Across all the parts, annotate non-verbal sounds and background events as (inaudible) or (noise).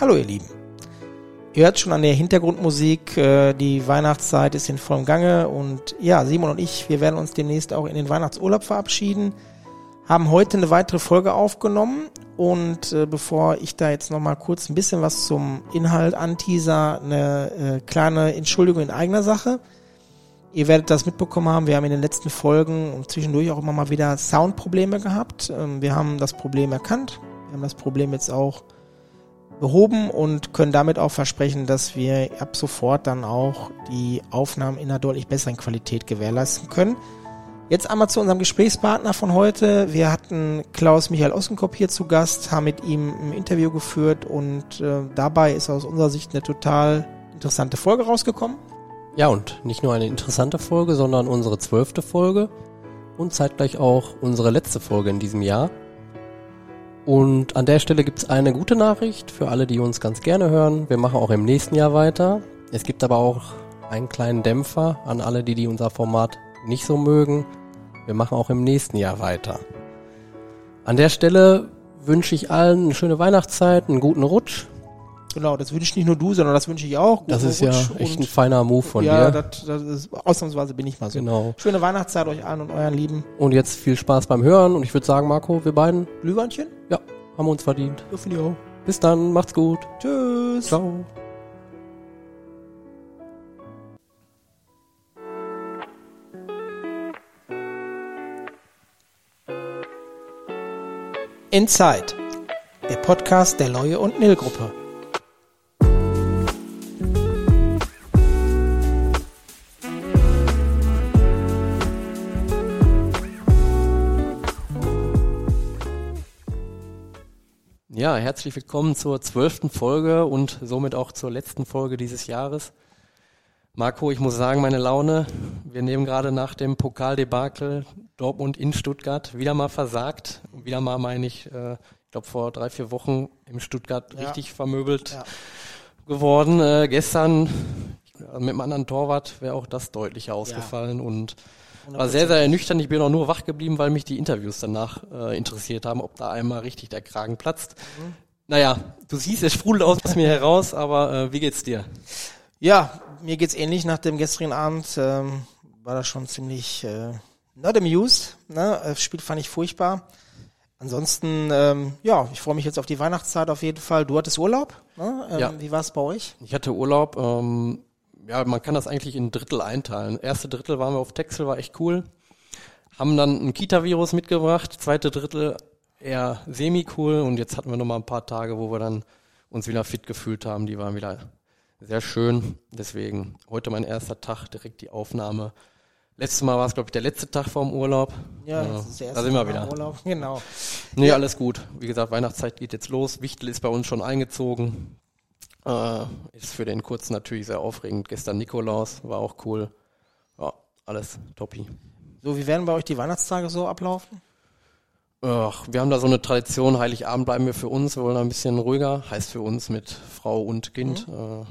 Hallo ihr Lieben. Ihr hört schon an der Hintergrundmusik, äh, die Weihnachtszeit ist in vollem Gange und ja, Simon und ich, wir werden uns demnächst auch in den Weihnachtsurlaub verabschieden, haben heute eine weitere Folge aufgenommen und äh, bevor ich da jetzt nochmal kurz ein bisschen was zum Inhalt anteaser, eine äh, kleine Entschuldigung in eigener Sache. Ihr werdet das mitbekommen haben, wir haben in den letzten Folgen und zwischendurch auch immer mal wieder Soundprobleme gehabt. Ähm, wir haben das Problem erkannt, wir haben das Problem jetzt auch behoben und können damit auch versprechen, dass wir ab sofort dann auch die Aufnahmen in einer deutlich besseren Qualität gewährleisten können. Jetzt einmal zu unserem Gesprächspartner von heute. Wir hatten Klaus Michael Ossenkopf hier zu Gast, haben mit ihm ein Interview geführt und äh, dabei ist aus unserer Sicht eine total interessante Folge rausgekommen. Ja, und nicht nur eine interessante Folge, sondern unsere zwölfte Folge und zeitgleich auch unsere letzte Folge in diesem Jahr. Und an der Stelle gibt's eine gute Nachricht für alle, die uns ganz gerne hören. Wir machen auch im nächsten Jahr weiter. Es gibt aber auch einen kleinen Dämpfer an alle, die, die unser Format nicht so mögen. Wir machen auch im nächsten Jahr weiter. An der Stelle wünsche ich allen eine schöne Weihnachtszeit, einen guten Rutsch. Genau, das wünsche nicht nur du, sondern das wünsche ich auch. Guten Das ist Rutsch ja echt ein feiner Move von ja, dir. das, das ist, ausnahmsweise bin ich mal so. Genau. Schöne Weihnachtszeit euch allen und euren Lieben. Und jetzt viel Spaß beim Hören und ich würde sagen, Marco, wir beiden, Glühweinchen. ja, haben uns verdient. Ja, finde ich auch. Bis dann, macht's gut. Tschüss. Ciao. Inside, der Podcast der Leue und Nil Gruppe. Ja, herzlich willkommen zur zwölften Folge und somit auch zur letzten Folge dieses Jahres. Marco, ich muss sagen, meine Laune, wir nehmen gerade nach dem Pokaldebakel Dortmund in Stuttgart wieder mal versagt. Wieder mal meine ich, äh, ich glaube vor drei, vier Wochen im Stuttgart Ja. richtig vermöbelt Ja. geworden. Äh, gestern mit einem anderen Torwart wäre auch das deutlicher ausgefallen und war sehr, sehr ernüchternd. Ich bin auch nur wach geblieben, weil mich die Interviews danach äh, interessiert haben, ob da einmal richtig der Kragen platzt. Naja, du siehst, es sprudelt aus (laughs) mir heraus, aber äh, wie geht's dir? Ja, mir geht's ähnlich. Nach dem gestrigen Abend ähm, war das schon ziemlich äh, not amused. Ne? Das Spiel fand ich furchtbar. Ansonsten, ähm, ja, ich freue mich jetzt auf die Weihnachtszeit auf jeden Fall. Du hattest Urlaub. Ne? Ähm, Ja. Wie war es bei euch? Ich hatte Urlaub. Ähm, ja, man kann das eigentlich in Drittel einteilen. Erste Drittel waren wir auf Texel, war echt cool. Haben dann ein Kita-Virus mitgebracht. Zweite Drittel eher semi-cool. Und jetzt hatten wir noch mal ein paar Tage, wo wir dann uns wieder fit gefühlt haben. Die waren wieder sehr schön. Deswegen heute mein erster Tag, direkt die Aufnahme. Letztes Mal war es, glaube ich, der letzte Tag vorm Urlaub. Ja, Ja, das ist der da erste sind wir Tag nach wieder. Urlaub. (laughs) Genau. Nee, alles gut. Wie gesagt, Weihnachtszeit geht jetzt los. Wichtel ist bei uns schon eingezogen. Äh, ist für den kurzen natürlich sehr aufregend. Gestern Nikolaus war auch cool. Ja, alles toppi. So, wie werden bei euch die Weihnachtstage so ablaufen? Ach, wir haben da so eine Tradition, Heiligabend bleiben wir für uns, wir wollen ein bisschen ruhiger, heißt für uns mit Frau und Kind. Äh,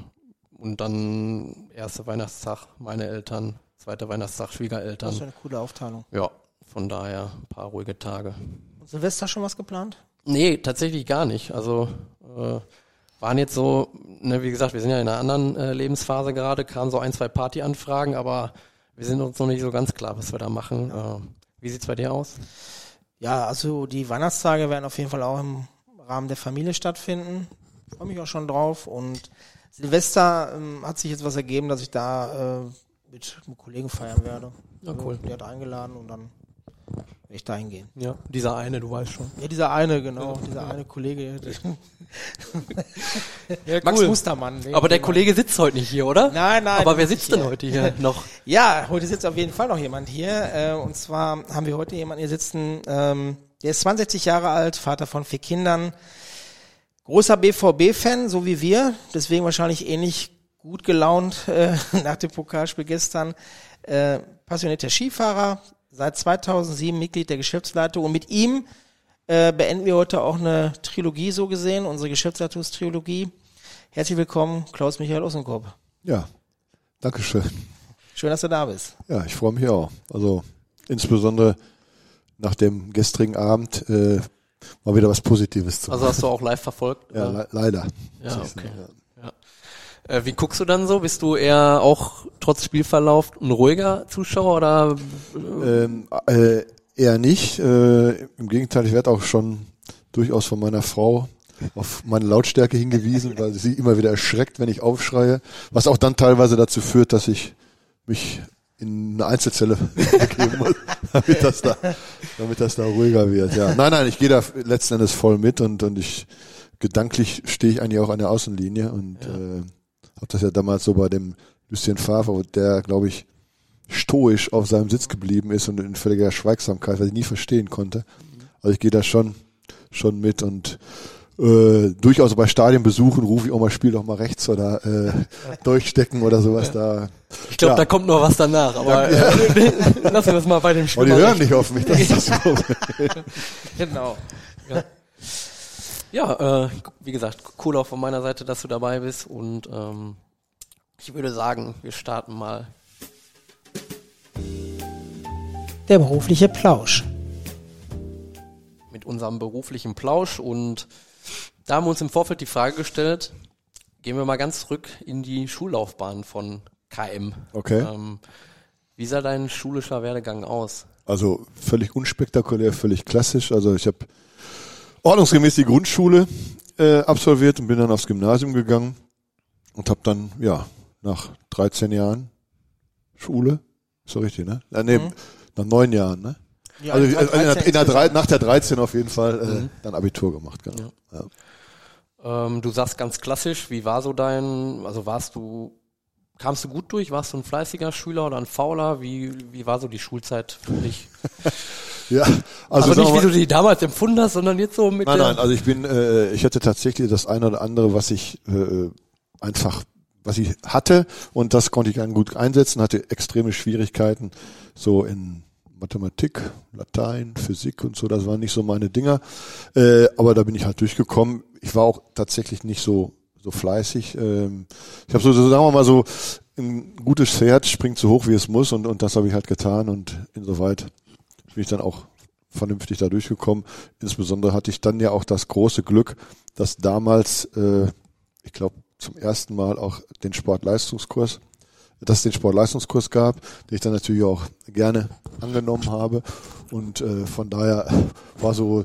und dann erster Weihnachtstag meine Eltern, zweiter Weihnachtstag Das ist Schwiegereltern. eine coole Aufteilung. Ja, von daher ein paar ruhige Tage. Und Silvester schon was geplant? Nee, tatsächlich gar nicht. Also äh, waren jetzt so, ne, wie gesagt, wir sind ja in einer anderen äh, Lebensphase gerade, kamen so ein, zwei Partyanfragen, aber wir sind uns noch nicht so ganz klar, was wir da machen. Äh, wie sieht's bei dir aus? Ja, also die Weihnachtstage werden auf jeden Fall auch im Rahmen der Familie stattfinden. Freue mich auch schon drauf. Und Silvester ähm, hat sich jetzt was ergeben, dass ich da äh, mit einem Kollegen feiern werde. Ja, cool. Der hat eingeladen und dann werde ich da hingehen. Ja, dieser eine, du weißt schon. Ja, dieser eine, genau, dieser eine Kollege. (laughs) Ja, Max Mustermann. Aber der Kollege sitzt heute nicht hier, oder? Nein, nein. Aber wer sitzt denn hier. heute hier noch? (laughs) Ja, heute sitzt auf jeden Fall noch jemand hier. Äh, und zwar haben wir heute jemanden hier sitzen, ähm, der ist 62 Jahre alt, Vater von vier Kindern, großer BVB-Fan, so wie wir, deswegen wahrscheinlich ähnlich gut gelaunt äh, (laughs) nach dem Pokalspiel gestern. Äh, passionierter Skifahrer, seit 2007 Mitglied der Geschäftsleitung und mit ihm äh, beenden wir heute auch eine Trilogie so gesehen, unsere Geschäftsleitungstrilogie. Herzlich willkommen, Klaus Michael Ossenkopf. Ja, Dankeschön. Schön, dass du da bist. Ja, ich freue mich auch. Also insbesondere nach dem gestrigen Abend, äh, mal wieder was Positives zu Also hast du auch live verfolgt? Ja, le leider. Ja, okay. sagen, ja. Äh, wie guckst du dann so? Bist du eher auch trotz Spielverlauf ein ruhiger Zuschauer oder? Ähm, äh, eher nicht. Äh, Im Gegenteil, ich werde auch schon durchaus von meiner Frau auf meine Lautstärke hingewiesen, weil sie immer wieder erschreckt, wenn ich aufschreie, was auch dann teilweise dazu führt, dass ich mich in eine Einzelzelle (laughs) begeben muss, damit das da, damit das da ruhiger wird. Ja, nein, nein, ich gehe da letzten Endes voll mit und und ich gedanklich stehe ich eigentlich auch an der Außenlinie und Ja. äh, habe das ja damals so bei dem Lucien Favre, der glaube ich stoisch auf seinem Sitz geblieben ist und in völliger Schweigsamkeit, was ich nie verstehen konnte. Also ich gehe da schon schon mit und äh, durchaus bei Stadionbesuchen rufe ich auch mal Spiel doch mal rechts oder äh, (laughs) durchstecken oder sowas da. Ich glaube, Ja. da kommt noch was danach, aber äh, (laughs) lassen wir das mal bei dem Spiel. Aber die hören nicht auf mich. Das ist das so. (laughs) Genau. Ja, äh, wie gesagt, cool auch von meiner Seite, dass du dabei bist und ähm, ich würde sagen, wir starten mal. Der berufliche Plausch. mit unserem beruflichen Plausch und da haben wir uns im Vorfeld die Frage gestellt, gehen wir mal ganz zurück in die Schullaufbahn von KM. Okay. Ähm, wie sah dein schulischer Werdegang aus? Also völlig unspektakulär, völlig klassisch. Also ich habe ordnungsgemäß die Grundschule äh, absolviert und bin dann aufs Gymnasium gegangen und habe dann, ja, nach 13 Jahren Schule, ist so richtig, ne? Äh, nee, nach neun Jahren, ne? Ja, also in der, 13 in der drei, nach der 13 auf jeden Fall äh, Mhm. dann Abitur gemacht, genau. Ja. Ähm, du sagst ganz klassisch, wie war so dein, also warst du, kamst du gut durch? Warst du ein fleißiger Schüler oder ein Fauler? Wie, wie war so die Schulzeit für dich? (laughs) Ja, Also, also, sagen nicht, wir wie mal- du die damals empfunden hast, sondern jetzt so mit Nein, nein, also ich bin, äh, ich hatte tatsächlich das eine oder andere, was ich äh, einfach, was ich hatte und das konnte ich dann gut einsetzen, hatte extreme Schwierigkeiten so in Mathematik, Latein, Physik und so, das waren nicht so meine Dinger, äh, aber da bin ich halt durchgekommen. Ich war auch tatsächlich nicht so so fleißig. Ähm, ich habe so, so, sagen wir mal so, ein gutes Pferd springt so hoch, wie es muss und, und das habe ich halt getan und insoweit bin ich dann auch vernünftig da durchgekommen. Insbesondere hatte ich dann ja auch das große Glück, dass damals, äh, ich glaube, zum ersten Mal auch den Sportleistungskurs, dass es den Sportleistungskurs gab, den ich dann natürlich auch gerne angenommen habe. Und äh, von daher war so,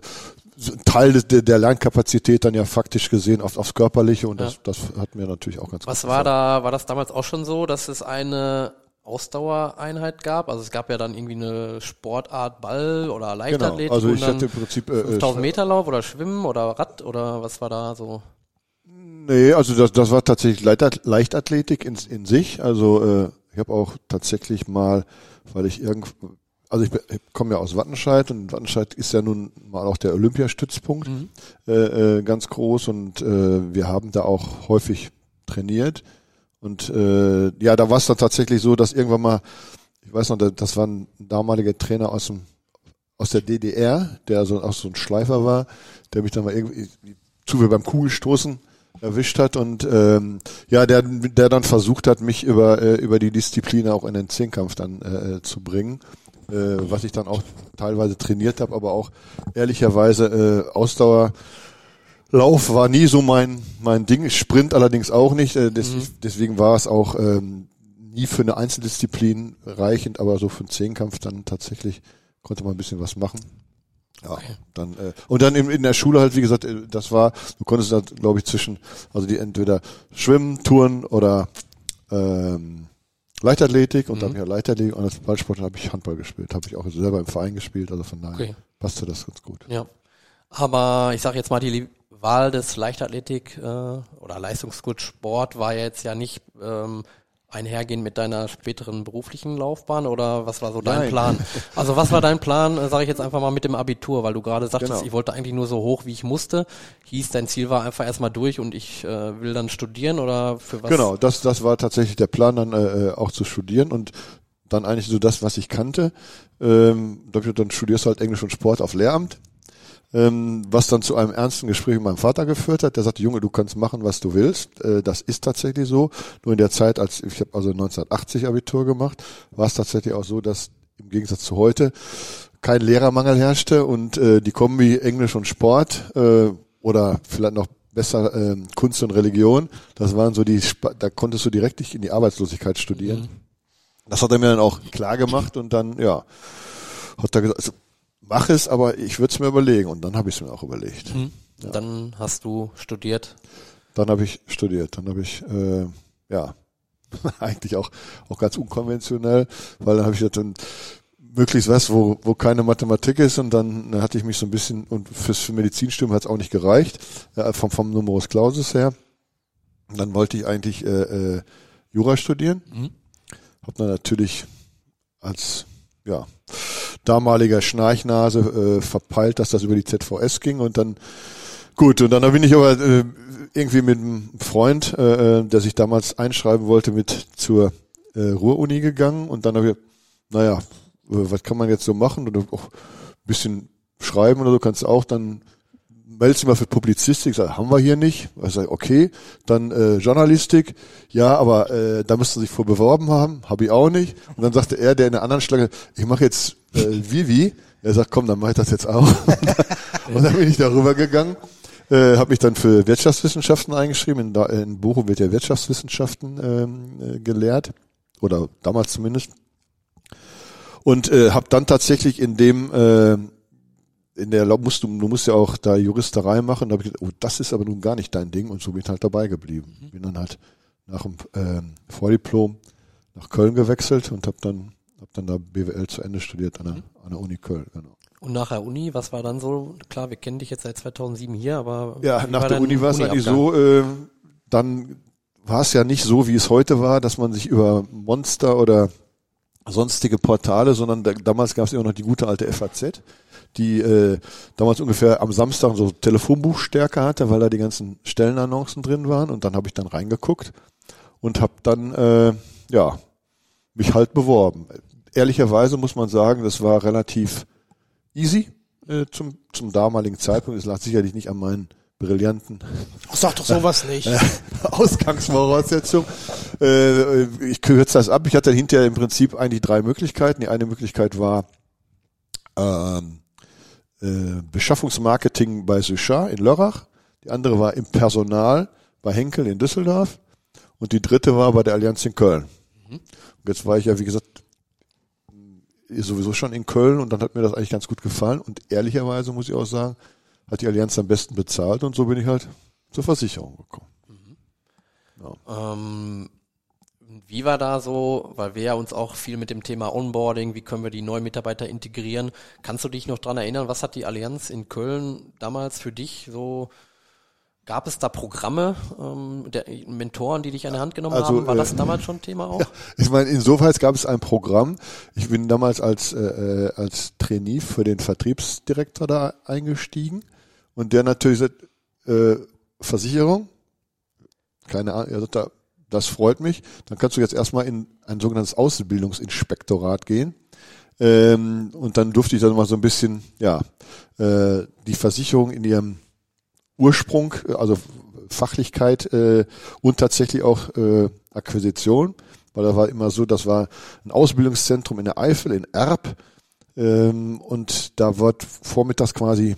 ein Teil der, der Lernkapazität dann ja faktisch gesehen auf, aufs Körperliche und das, das hat mir natürlich auch ganz Was gut war gefallen. da, war das damals auch schon so, dass es eine Ausdauereinheit gab? Also es gab ja dann irgendwie eine Sportart Ball oder Leichtathletik Genau, also ich hatte im Prinzip äh, 5000 Meter Lauf oder Schwimmen oder Rad oder was war da so? Nee, also das, das war tatsächlich Leichtath- Leichtathletik in, in sich. Also äh, ich habe auch tatsächlich mal, weil ich irgend, also ich, ich komme ja aus Wattenscheid und Wattenscheid ist ja nun mal auch der Olympiastützpunkt äh, äh, ganz groß und äh, wir haben da auch häufig trainiert und äh, ja, da war es dann tatsächlich so, dass irgendwann mal, ich weiß noch, da- das war ein damaliger Trainer aus dem aus der DDR, der so auch so ein Schleifer war, der mich dann mal irgendwie zu beim Kugelstoßen erwischt hat. Und ähm, ja, der, der dann versucht hat, mich über, äh, über die Disziplin auch in den Zehnkampf dann äh, zu bringen, äh, was ich dann auch teilweise trainiert habe, aber auch ehrlicherweise äh, Ausdauer Lauf war nie so mein mein Ding, Sprint allerdings auch nicht, äh, des, deswegen war es auch ähm, nie für eine Einzeldisziplin reichend, aber so für einen Zehnkampf dann tatsächlich konnte man ein bisschen was machen. Ja, dann äh, und dann in, in der Schule halt, wie gesagt, äh, das war, du konntest da, glaube ich, zwischen, also die entweder Schwimmen, Touren oder ähm, Leichtathletik und dann ja Leichtathletik und als Ballsport habe ich Handball gespielt, habe ich auch selber im Verein gespielt, also von daher Okay. passte das ganz gut. Ja. Aber ich sage jetzt mal, die Wahl des Leichtathletik äh, oder Leistungsgut Sport war jetzt ja nicht ähm, einhergehend mit deiner späteren beruflichen Laufbahn oder was war so dein Nein. Plan? (laughs) Also was war dein Plan, äh, sage ich jetzt einfach mal mit dem Abitur, weil du gerade sagtest, Genau. ich wollte eigentlich nur so hoch, wie ich musste. Hieß, dein Ziel war einfach erstmal durch und ich äh, will dann studieren oder für was? Genau, das, das war tatsächlich der Plan, dann äh, äh, auch zu studieren und dann eigentlich so das, was ich kannte. Ähm, dann studierst du halt Englisch und Sport auf Lehramt, ähm, was dann zu einem ernsten Gespräch mit meinem Vater geführt hat. Der sagte, Junge, du kannst machen, was du willst. Äh, das ist tatsächlich so. Nur in der Zeit, als ich habe also 1980 Abitur gemacht, war es tatsächlich auch so, dass im Gegensatz zu heute kein Lehrermangel herrschte und äh, die Kombi Englisch und Sport äh, oder vielleicht noch besser äh, Kunst und Religion, das waren so die, da konntest du direkt nicht in die Arbeitslosigkeit studieren. Mhm. Das hat er mir dann auch klar gemacht und dann, ja, hat er gesagt, also, mach es, aber ich würde es mir überlegen und dann habe ich es mir auch überlegt. Mhm. Ja. Dann hast du studiert? Dann habe ich studiert, dann habe ich, äh, ja, (laughs) eigentlich auch, auch ganz unkonventionell, weil dann habe ich dann möglichst was, wo, wo keine Mathematik ist und dann, dann hatte ich mich so ein bisschen, und fürs für Medizinstudium hat es auch nicht gereicht, äh, vom, vom Numerus Clausus her. Und dann wollte ich eigentlich äh, äh, Jura studieren. Mhm. Hab dann natürlich als ja, damaliger Schnarchnase äh, verpeilt, dass das über die ZVS ging und dann gut, und dann bin ich aber äh, irgendwie mit einem Freund, äh, äh der sich damals einschreiben wollte, mit zur äh, Ruhr-Uni gegangen und dann habe ich, naja, äh, was kann man jetzt so machen? Oder auch ein bisschen schreiben oder so kannst du auch, dann meldest du mal für Publizistik, sag, haben wir hier nicht. Ich sage, okay, dann äh, Journalistik, ja, aber äh, da müsste sich vor beworben haben, habe ich auch nicht. Und dann sagte er, der in der anderen Schlange, ich mache jetzt äh, Vivi. Er sagt, komm, dann mach ich das jetzt auch. (laughs) und dann bin ich darüber gegangen, äh, habe mich dann für Wirtschaftswissenschaften eingeschrieben. In, in Bochum wird ja Wirtschaftswissenschaften ähm, äh, gelehrt oder damals zumindest und äh, habe dann tatsächlich in dem äh, in der musst du du musst ja auch da Juristerei machen. Da habe ich gedacht, oh, das ist aber nun gar nicht dein Ding und so bin ich halt dabei geblieben. Mhm. Bin dann halt nach dem äh, Vordiplom nach Köln gewechselt und habe dann hab dann da BWL zu Ende studiert an der, mhm. an der Uni Köln. Genau. Und nach der Uni, was war dann so? Klar, wir kennen dich jetzt seit 2007 hier, aber ja, nach der Uni war es eigentlich so. Äh, dann war es ja nicht so, wie es heute war, dass man sich über Monster oder sonstige Portale, sondern da, damals gab es immer noch die gute alte FAZ, die äh, damals ungefähr am Samstag so Telefonbuchstärke hatte, weil da die ganzen Stellenannoncen drin waren und dann habe ich dann reingeguckt und habe dann äh, ja mich halt beworben. Ehrlicherweise muss man sagen, das war relativ easy äh, zum zum damaligen Zeitpunkt. Es lag sicherlich nicht an meinen brillanten. Sag doch sowas nicht. (laughs) Ausgangsvoraussetzung. Äh, ich kürze das ab. Ich hatte hinterher im Prinzip eigentlich drei Möglichkeiten. Die eine Möglichkeit war ähm, äh, Beschaffungsmarketing bei Suchard in Lörrach. Die andere war im Personal bei Henkel in Düsseldorf. Und die dritte war bei der Allianz in Köln. Mhm. Und jetzt war ich ja, wie gesagt, sowieso schon in Köln und dann hat mir das eigentlich ganz gut gefallen. Und ehrlicherweise muss ich auch sagen, hat die Allianz am besten bezahlt und so bin ich halt zur Versicherung gekommen. Mhm. Ja. Ähm, wie war da so, weil wir ja uns auch viel mit dem Thema Onboarding, wie können wir die neuen Mitarbeiter integrieren, kannst du dich noch dran erinnern, was hat die Allianz in Köln damals für dich so Gab es da Programme, ähm, der Mentoren, die dich an der Hand genommen also, haben? War das äh, damals schon Thema auch? (laughs) Ja, ich meine, insofern gab es ein Programm. Ich bin damals als, äh, äh als Trainee für den Vertriebsdirektor da eingestiegen. Und der natürlich sagt, äh, Versicherung, keine Ahnung, er sagt, da, das freut mich. Dann kannst du jetzt erstmal in ein sogenanntes Ausbildungsinspektorat gehen. Ähm, und dann durfte ich dann mal so ein bisschen, ja, äh, die Versicherung in ihrem Ursprung, also Fachlichkeit äh, und tatsächlich auch äh, Akquisition, weil da war immer so, das war ein Ausbildungszentrum in der Eifel, in Erb, ähm, und da wird vormittags quasi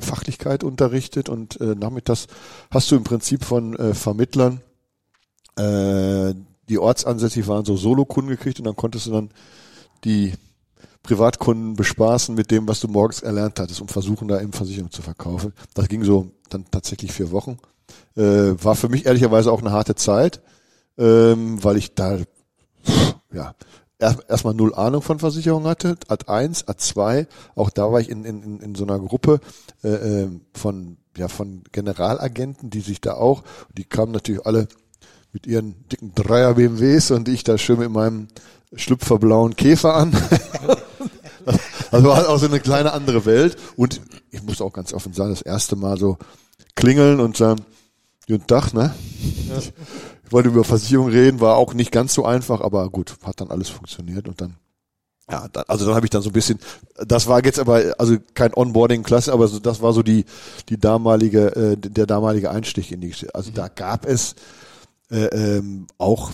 Fachlichkeit unterrichtet und äh, nachmittags hast du im Prinzip von äh, Vermittlern, äh, die ortsansässig waren, so Solokunden gekriegt und dann konntest du dann die Privatkunden bespaßen mit dem, was du morgens erlernt hattest, um versuchen, da eben Versicherung zu verkaufen. Das ging so dann tatsächlich vier Wochen. Äh, war für mich ehrlicherweise auch eine harte Zeit, ähm, weil ich da ja erstmal null Ahnung von Versicherung hatte, Ad 1, Ad 2, auch da war ich in, in, in so einer Gruppe äh, äh, von, ja, von Generalagenten, die sich da auch, die kamen natürlich alle mit ihren dicken Dreier BMWs und ich da schön mit meinem schlüpferblauen Käfer an. (laughs) also war auch so eine kleine andere Welt und ich muss auch ganz offen sagen, das erste Mal so klingeln und sagen, guten Tag, ne? Ja. Ich wollte über Versicherung reden, war auch nicht ganz so einfach, aber gut, hat dann alles funktioniert und dann ja, dann, also dann habe ich dann so ein bisschen, das war jetzt aber also kein Onboarding-Klasse, aber so, das war so die die damalige äh, der damalige Einstich in die Geschichte. Also mhm. da gab es äh, ähm, auch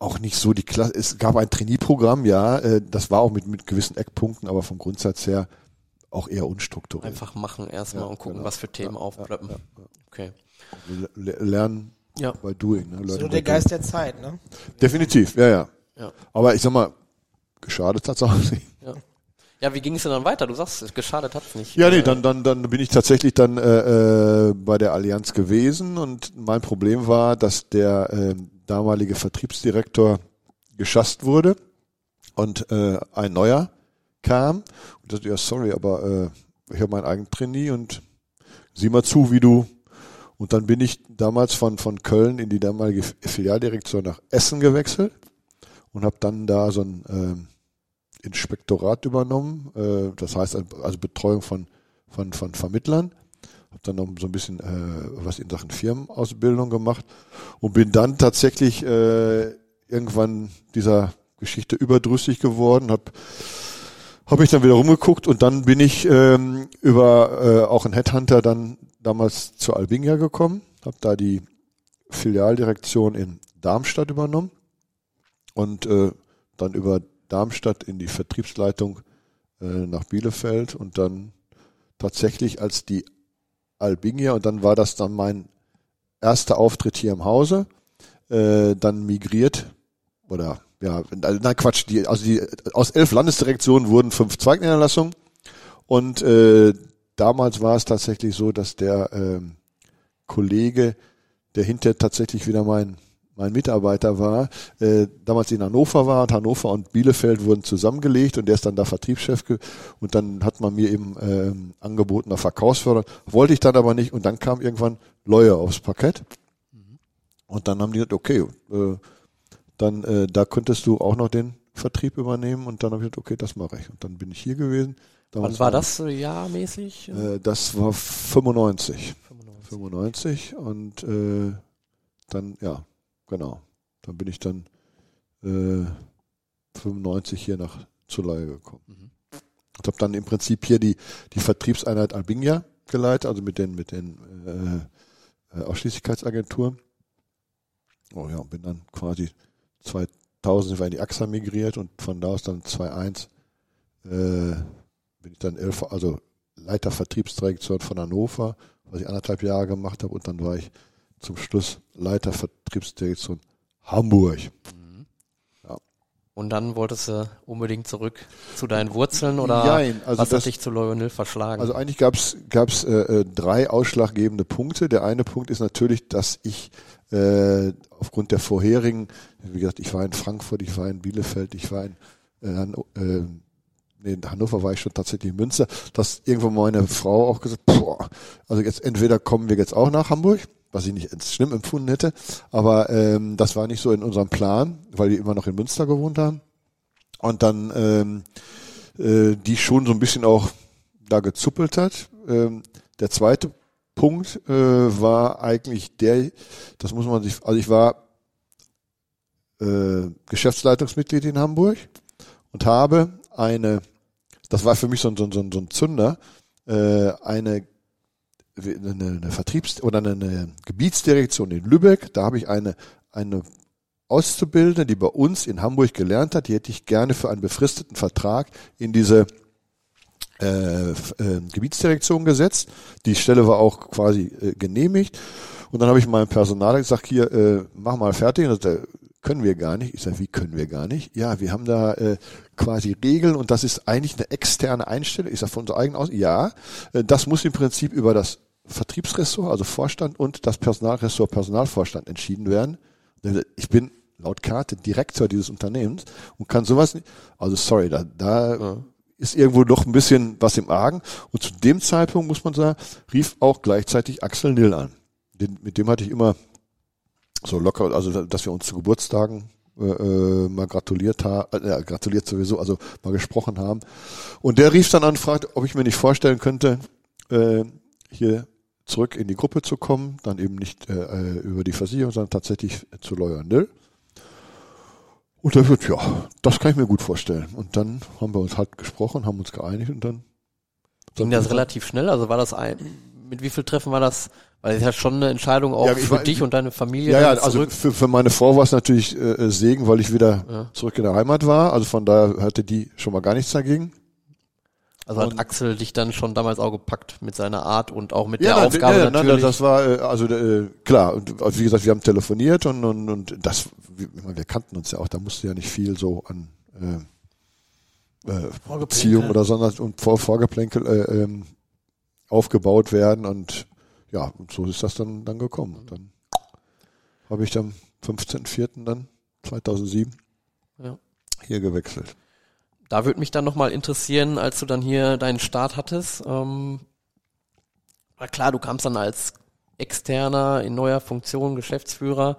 auch nicht so die Klasse. Es gab ein Trainee-Programm, ja, äh, das war auch mit, mit gewissen Eckpunkten, aber vom Grundsatz her auch eher unstrukturiert. Einfach machen erstmal Ja, und gucken, genau. was für Themen Ja, aufploppen. ja. Okay. Le- Lernen Ja. by doing. Ne? So Learning der by Geist der Zeit, ne? doing. Definitiv, ja, ja. Ja. Aber ich sag mal, geschadet hat's auch nicht. Ja. Ja, wie ging es denn dann weiter? Du sagst, es geschadet hat's nicht. Ja, nee, dann, dann, dann bin ich tatsächlich dann äh, äh, bei der Allianz gewesen und mein Problem war, dass der äh, damalige Vertriebsdirektor geschasst wurde und äh, ein neuer kam und sagte, ja, sorry, aber äh, ich habe meinen eigenen Trainee und sieh mal zu, wie du und dann bin ich damals von, von Köln in die damalige Filialdirektion nach Essen gewechselt und habe dann da so ein ähm, Inspektorat übernommen, äh, das heißt also Betreuung von, von, von Vermittlern. Habe dann noch so ein bisschen äh, was in Sachen Firmenausbildung gemacht und bin dann tatsächlich äh, irgendwann dieser Geschichte überdrüssig geworden, habe habe ich dann wieder rumgeguckt und dann bin ich ähm, über äh, auch einen Headhunter dann damals zur Albingia gekommen, habe da die Filialdirektion in Darmstadt übernommen und äh, dann über Darmstadt in die Vertriebsleitung äh, nach Bielefeld und dann tatsächlich als die Albingia und dann war das dann mein erster Auftritt hier im Hause, äh, dann migriert oder ja, also, nein Quatsch, die, also die aus elf Landesdirektionen wurden fünf Zweigniederlassungen und äh, damals war es tatsächlich so, dass der ähm, Kollege, der hinterher tatsächlich wieder mein mein Mitarbeiter war, äh, damals in Hannover war und Hannover und Bielefeld wurden zusammengelegt und der ist dann da Vertriebschef und dann hat man mir eben ähm, angeboten nach Verkaufsförderung, wollte ich dann aber nicht und dann kam irgendwann Leue aufs Parkett. Und dann haben die gesagt, okay, äh, dann äh, da könntest du auch noch den Vertrieb übernehmen. Und dann habe ich gesagt, okay, das mache ich. Und dann bin ich hier gewesen. Wann war das äh, jahrmäßig? Äh, das war 95. 95. 95 und äh, dann, ja, genau. Dann bin ich dann äh, 95 hier nach Zulei gekommen. Mhm. Und habe dann im Prinzip hier die, die Vertriebseinheit Albingia geleitet, also mit den, mit den äh, äh, Ausschließlichkeitsagenturen. Oh ja, und bin dann quasi 2000 sind wir in die AXA migriert und von da aus dann 2001 äh, bin ich dann elf, also Leiter Vertriebsdirektion von Hannover, was ich anderthalb Jahre gemacht habe und dann war ich zum Schluss Leiter Vertriebsdirektion Hamburg. Ja. Und dann wolltest du unbedingt zurück zu deinen Wurzeln oder Jein, also was das- hat dich zu Lionel verschlagen? Also eigentlich gab's gab's äh, äh, drei ausschlaggebende Punkte. Der eine Punkt ist natürlich, dass ich äh, aufgrund der vorherigen, wie gesagt, ich war in Frankfurt, ich war in Bielefeld, ich war in äh, äh, nee, in Hannover war ich schon tatsächlich in Münster, dass irgendwo meine Frau auch gesagt, boah, also jetzt entweder kommen wir jetzt auch nach Hamburg, was ich nicht als schlimm empfunden hätte, aber ähm, das war nicht so in unserem Plan, weil die immer noch in Münster gewohnt haben. Und dann ähm, äh, die schon so ein bisschen auch da gezuppelt hat. Ähm, der zweite Punkt äh, war eigentlich der, das muss man sich, also ich war äh, Geschäftsleitungsmitglied in Hamburg und habe eine, das war für mich so ein, so ein, so ein, Zünder, äh, eine, eine, eine Vertriebs- oder eine, eine Gebietsdirektion in Lübeck, da habe ich eine, eine Auszubildende, die bei uns in Hamburg gelernt hat, die hätte ich gerne für einen befristeten Vertrag in diese äh, äh, Gebietsdirektion gesetzt. Die Stelle war auch quasi äh, genehmigt. Und dann habe ich meinem Personal gesagt, hier, äh, mach mal fertig. Und äh, können wir gar nicht. Ich sage, wie können wir gar nicht? Ja, wir haben da äh, quasi Regeln und das ist eigentlich eine externe Einstellung. Ich sage von unserer eigenen aus, ja, äh, das muss im Prinzip über das Vertriebsressort, also Vorstand und das Personalressort, Personalvorstand entschieden werden. Ich bin laut Karte Direktor dieses Unternehmens und kann sowas nicht. Also sorry, da, da ist irgendwo doch ein bisschen was im Argen. Und zu dem Zeitpunkt, muss man sagen, rief auch gleichzeitig Axel Nill an. Den, mit dem hatte ich immer so locker, also dass wir uns zu Geburtstagen äh, äh, mal gratuliert haben, äh, gratuliert sowieso, also mal gesprochen haben. Und der rief dann an und fragte, ob ich mir nicht vorstellen könnte, äh, hier zurück in die Gruppe zu kommen, dann eben nicht äh, äh, über die Versicherung, sondern tatsächlich zu Nill. Und er wird, ja, das kann ich mir gut vorstellen. Und dann haben wir uns halt gesprochen, haben uns geeinigt und dann Ging das relativ schnell? Also war das ein, mit wie viel Treffen war das? Weil es ist ja schon eine Entscheidung auch Ja, für war- dich und deine Familie. Ja, ja, also für, für meine Frau war es natürlich äh, Segen, weil ich wieder Ja. zurück in der Heimat war. Also von daher hatte die schon mal gar nichts dagegen. Also hat und- Axel dich dann schon damals auch gepackt mit seiner Art und auch mit Ja, der nein, Aufgabe ja, nein, natürlich. das war äh, also äh, klar und also wie gesagt, wir haben telefoniert und und, und das wir, wir kannten uns ja auch, da musste ja nicht viel so an äh, äh, Beziehung oder sondern und Vor Vorgeplänkel äh, ähm, aufgebaut werden und ja, und so ist das dann dann gekommen. Und dann habe ich am 15.04. dann 2007 Ja. hier gewechselt. Da würde mich dann nochmal interessieren, als du dann hier deinen Start hattest. Ähm, na klar, du kamst dann als Externer in neuer Funktion, Geschäftsführer.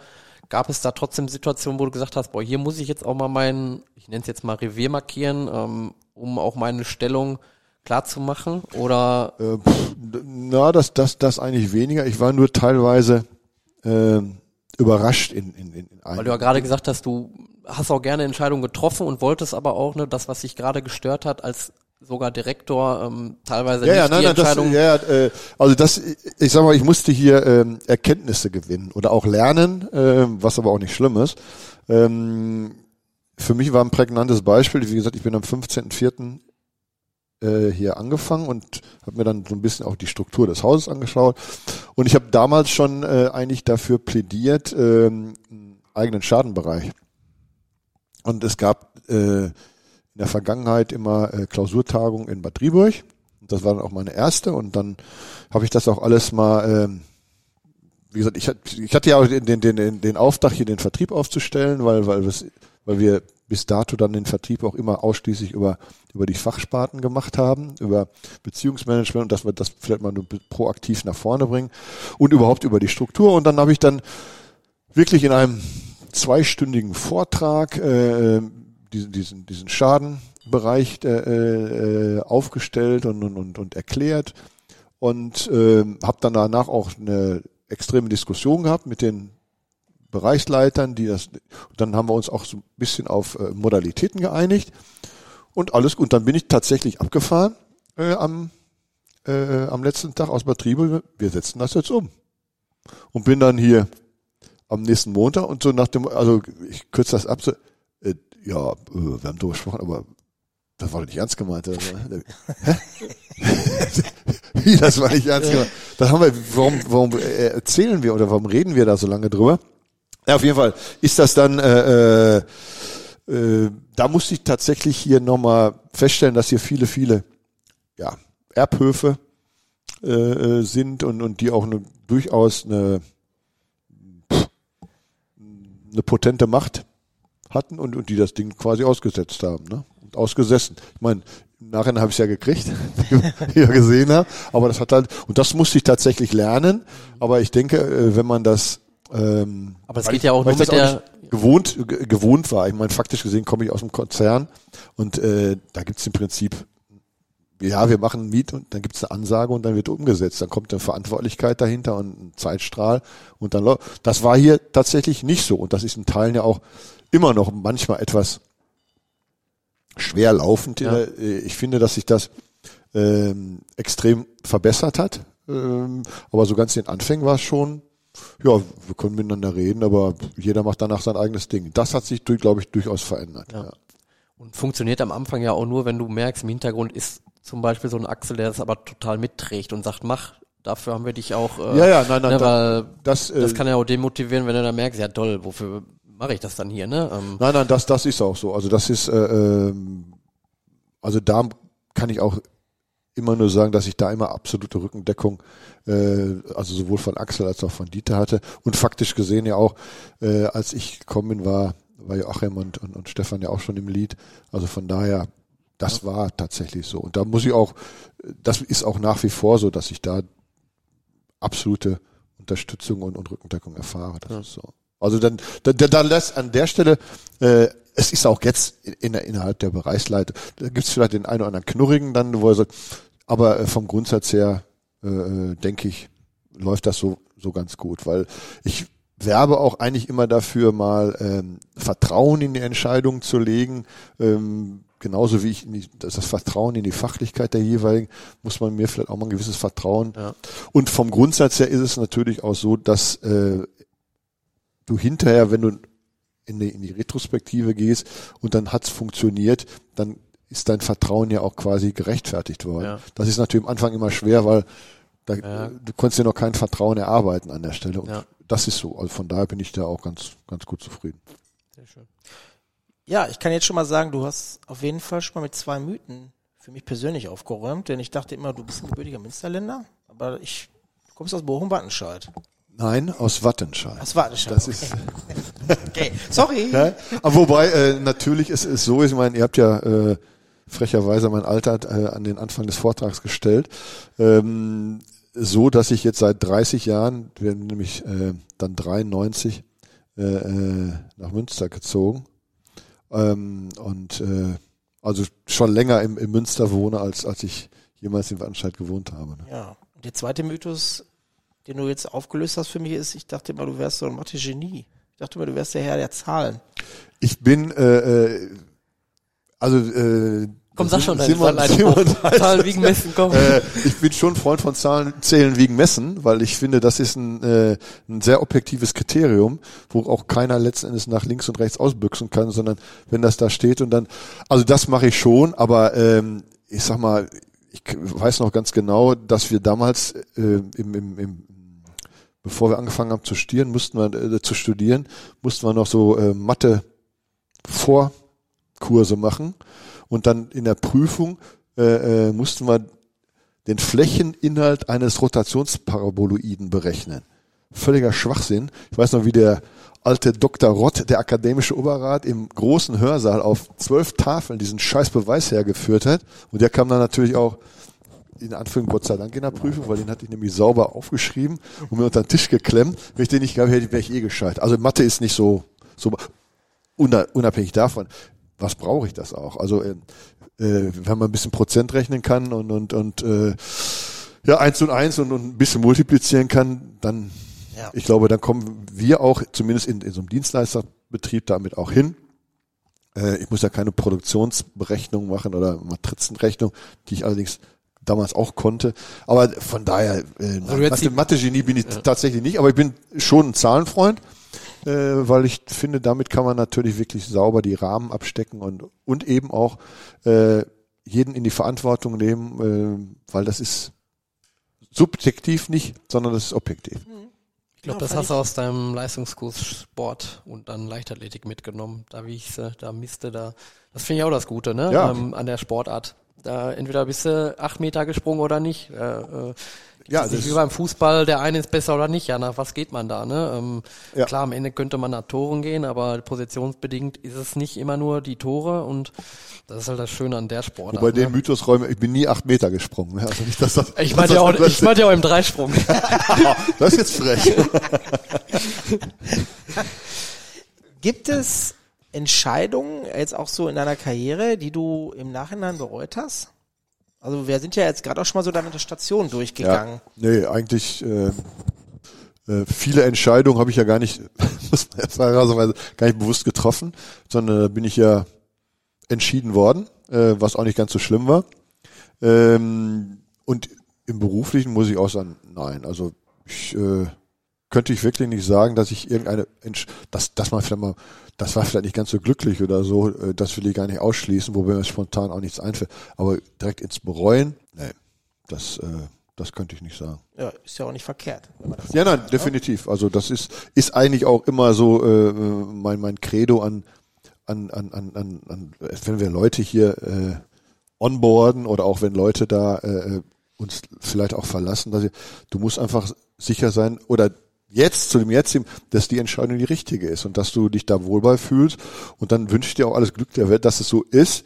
Gab es da trotzdem Situationen, wo du gesagt hast, boah, hier muss ich jetzt auch mal mein, ich nenne es jetzt mal Revier markieren, ähm, um auch meine Stellung klar zu machen? Oder Äh, pff, na, das, das, das eigentlich weniger. Ich war nur teilweise ähm, überrascht in, in, in, in weil du ja gerade gesagt hast, du hast auch gerne Entscheidungen getroffen und wolltest aber auch, ne, das, was dich gerade gestört hat, als sogar Direktor, ähm, teilweise ja, ja, nein, nein, das, Entscheidung. ja, äh, also das, ich sag mal, ich musste hier ähm, Erkenntnisse gewinnen oder auch lernen, ähm, was aber auch nicht schlimm ist. Ähm, für mich war ein prägnantes Beispiel, wie gesagt, ich bin am 15.04. Äh, hier angefangen und habe mir dann so ein bisschen auch die Struktur des Hauses angeschaut. Und ich habe damals schon äh, eigentlich dafür plädiert, ähm, einen eigenen Schadenbereich. Und es gab äh, in der Vergangenheit immer äh, Klausurtagungen in Bad Driburg. Das war dann auch meine erste und dann habe ich das auch alles mal, ähm, wie gesagt, ich, ich hatte ja auch den, den, den, den Auftrag, hier den Vertrieb aufzustellen, weil, weil, wir, weil wir bis dato dann den Vertrieb auch immer ausschließlich über, über die Fachsparten gemacht haben, über Beziehungsmanagement und dass wir das vielleicht mal proaktiv nach vorne bringen und überhaupt über die Struktur. Und dann habe ich dann wirklich in einem zweistündigen Vortrag äh, diesen, diesen, diesen Schadenbereich äh, äh, aufgestellt und, und, und, und erklärt und äh, habe dann danach auch eine extreme Diskussion gehabt mit den Bereichsleitern, die das, dann haben wir uns auch so ein bisschen auf äh, Modalitäten geeinigt und alles. Und dann bin ich tatsächlich abgefahren äh, am, äh, am letzten Tag aus Betriebe. Wir setzen das jetzt um und bin dann hier am nächsten Montag und so nach dem, also ich kürze das ab, so, äh, ja, äh, wir haben darüber gesprochen, aber das war doch nicht ernst gemeint. So. Hä? (laughs) Wie, das war nicht ernst gemeint. Das haben wir, warum, warum äh, erzählen wir oder warum reden wir da so lange drüber? Ja, auf jeden Fall ist das dann, äh, äh, äh, da musste ich tatsächlich hier nochmal feststellen, dass hier viele, viele ja, Erbhöfe äh, äh, sind und, und die auch eine, durchaus eine, pff, eine potente Macht hatten und, und die das Ding quasi ausgesetzt haben, ne? Und ausgesessen. Ich meine, im Nachhinein habe ich es ja gekriegt, (laughs) wie ihr gesehen habt. Aber das hat halt, und das musste ich tatsächlich lernen. Aber ich denke, äh, wenn man das ähm, Aber es geht ich- ja auch nur ich mit das der, nicht gewohnt, ge- gewohnt war. Ich meine, faktisch gesehen komme ich aus dem Konzern und äh, da gibt's im Prinzip, ja, wir machen ein Miet und dann gibt's eine Ansage und dann wird umgesetzt. Dann kommt eine Verantwortlichkeit dahinter und ein Zeitstrahl und dann läuft. Das war hier tatsächlich nicht so und das ist in Teilen ja auch immer noch manchmal etwas schwer laufend. Ja. Äh, Ich finde, dass sich das ähm, extrem verbessert hat. Ähm, aber so ganz in den Anfängen war es schon, ja, wir können miteinander reden, aber jeder macht danach sein eigenes Ding. Das hat sich, glaube ich, durchaus verändert. Ja. Ja. und funktioniert am Anfang ja auch nur, wenn du merkst, im Hintergrund ist zum Beispiel so ein Axel, der das aber total mitträgt und sagt, mach, dafür haben wir dich auch, äh, Ja, ja, nein, nein, ne, weil Das, äh, das kann ja auch demotivieren, wenn du dann merkst, ja toll, wofür mache ich das dann hier, ne? Ähm, Nein, nein, das, das ist auch so. Also das ist, äh, ähm, also da kann ich auch immer nur sagen, dass ich da immer absolute Rückendeckung, äh, also sowohl von Axel als auch von Dieter hatte und faktisch gesehen ja auch, äh, als ich gekommen bin, war, war Joachim und, und, und Stefan ja auch schon im Lied. Also von daher, das war tatsächlich so. Und da muss ich auch, das ist auch nach wie vor so, dass ich da absolute Unterstützung und, und Rückendeckung erfahre. Das Ja. ist so. Also dann, da, da, da lässt an der Stelle, äh, es ist auch jetzt in, in, innerhalb der Bereichsleitung, da gibt's vielleicht den einen oder anderen Knurrigen dann, wo er sagt, aber äh, vom Grundsatz her, äh, äh, denke ich, läuft das so, so ganz gut, weil ich werbe auch eigentlich immer dafür, mal ähm, Vertrauen in die Entscheidung zu legen. Ähm, genauso wie ich nicht, das, das Vertrauen in die Fachlichkeit der jeweiligen, muss man mir vielleicht auch mal ein gewisses Vertrauen. Ja. Und vom Grundsatz her ist es natürlich auch so, dass äh, du hinterher, wenn du in die, in die Retrospektive gehst und dann hat's funktioniert, dann ist dein Vertrauen ja auch quasi gerechtfertigt worden. Ja. Das ist natürlich am Anfang immer schwer, weil da, Ja. du konntest dir noch kein Vertrauen erarbeiten an der Stelle. Und Ja. das ist so. Also von daher bin ich da auch ganz, ganz gut zufrieden. Sehr schön. Ja, ich kann jetzt schon mal sagen, du hast auf jeden Fall schon mal mit zwei Mythen für mich persönlich aufgeräumt, denn ich dachte immer, du bist ein gebürtiger Münsterländer, aber ich du kommst aus Bochum-Wattenscheid. Nein, aus Wattenscheid. Aus Wattenscheid. Das okay. ist, okay. (laughs) Sorry. ja, aber wobei, äh, natürlich ist es so, ich meine, ihr habt ja äh, frecherweise mein Alter äh, an den Anfang des Vortrags gestellt, ähm, so, dass ich jetzt seit 30 Jahren, wir sind nämlich äh, dann 93 äh, äh, nach Münster gezogen ähm, und äh, also schon länger im, im Münster wohne, als als ich jemals in Wattenscheid gewohnt habe. Ne? Ja. Und der zweite Mythos, den du jetzt aufgelöst hast für mich, ist, ich dachte immer, du wärst so ein Mathe-Genie. Ich dachte immer, du wärst der Herr der Zahlen. Ich bin äh, äh, also äh, Komm, sag schon Simon, Überleitspruch. Simon, Zahlen wiegen Messen, komm. äh, ich bin schon Freund von Zahlen zählen wegen Messen, weil ich finde, das ist ein, äh, ein sehr objektives Kriterium, wo auch keiner letzten Endes nach links und rechts ausbüchsen kann, sondern wenn das da steht und dann, also das mache ich schon, aber ähm, ich sag mal, ich weiß noch ganz genau, dass wir damals äh, im, im, im bevor wir angefangen haben zu studieren, mussten wir äh, zu studieren, mussten wir noch so äh, Mathe Vorkurse machen und dann in der Prüfung äh, äh, mussten wir den Flächeninhalt eines Rotationsparaboloiden berechnen. Völliger Schwachsinn. Ich weiß noch, wie der alte Dr. Rott, der akademische Oberrat, im großen Hörsaal auf zwölf Tafeln diesen scheiß Beweis hergeführt hat. Und der kam dann natürlich auch in Anführungszeichen Gott sei Dank in der Prüfung, weil den hatte ich nämlich sauber aufgeschrieben und mir unter den Tisch geklemmt. Wenn ich den nicht gehabt hätte, wäre ich eh gescheit. Also Mathe ist nicht so, so una- unabhängig davon. Was brauche ich das auch? Also äh, äh, wenn man ein bisschen Prozent rechnen kann und und und äh, ja eins und eins und, und ein bisschen multiplizieren kann, dann Ja. ich glaube, dann kommen wir auch zumindest in, in so einem Dienstleisterbetrieb damit auch hin. Äh, ich muss ja keine Produktionsberechnung machen oder Matrizenrechnung, die ich allerdings damals auch konnte. Aber von daher, äh, Also Mathe- Mathe-Genie bin ich tatsächlich nicht, aber ich bin schon ein Zahlenfreund, äh, weil ich finde, damit kann man natürlich wirklich sauber die Rahmen abstecken und, und eben auch äh, jeden in die Verantwortung nehmen, äh, weil das ist subjektiv nicht, sondern das ist objektiv. Ich glaube, das hast du aus deinem Leistungskurs Sport und dann Leichtathletik mitgenommen. Da wiegst du, da misst du da. Das finde ich auch das Gute, ne? Ja. Ähm, an der Sportart. Da entweder bist du acht Meter gesprungen oder nicht. Äh, äh, Ja, das ist wie beim Fußball, der eine ist besser oder nicht. Ja, nach was geht man da, ne? Ähm, Ja. Klar, am Ende könnte man nach Toren gehen, aber positionsbedingt ist es nicht immer nur die Tore und das ist halt das Schöne an der Sportart. Wobei den ne? Mythos räume, ich bin nie acht Meter gesprungen. ne? Also nicht, dass das, Ich (laughs) meinte ja auch, ich meinte ja auch im Dreisprung. (laughs) (laughs) das ist jetzt frech. Gibt es Entscheidungen, jetzt auch so in deiner Karriere, die du im Nachhinein bereut hast? Also wir sind ja jetzt gerade auch schon mal so da mit der Station durchgegangen. Ja, nee, eigentlich äh, äh, viele Entscheidungen habe ich ja gar nicht, (laughs) muss man jetzt fairerweise gar nicht bewusst getroffen, sondern da bin ich ja entschieden worden, äh, was auch nicht ganz so schlimm war. Ähm, und im Beruflichen muss ich auch sagen, nein, also ich äh, könnte ich wirklich nicht sagen, dass ich irgendeine, dass, dass man vielleicht mal, das war vielleicht nicht ganz so glücklich oder so, äh, das will ich gar nicht ausschließen, wobei mir spontan auch nichts einfällt. Aber direkt ins Bereuen, nee, das, äh, das könnte ich nicht sagen. Ja, ist ja auch nicht verkehrt. Wenn man das Ja, nein, definitiv. Also das ist, ist eigentlich auch immer so äh, mein, mein Credo an, an, an, an, an, an, wenn wir Leute hier äh, onboarden oder auch wenn Leute da äh, uns vielleicht auch verlassen, dass ich, du musst einfach sicher sein oder jetzt zu dem jetzigen, dass die Entscheidung die richtige ist und dass du dich da wohl bei fühlst und dann wünsche ich dir auch alles Glück der Welt, dass es so ist.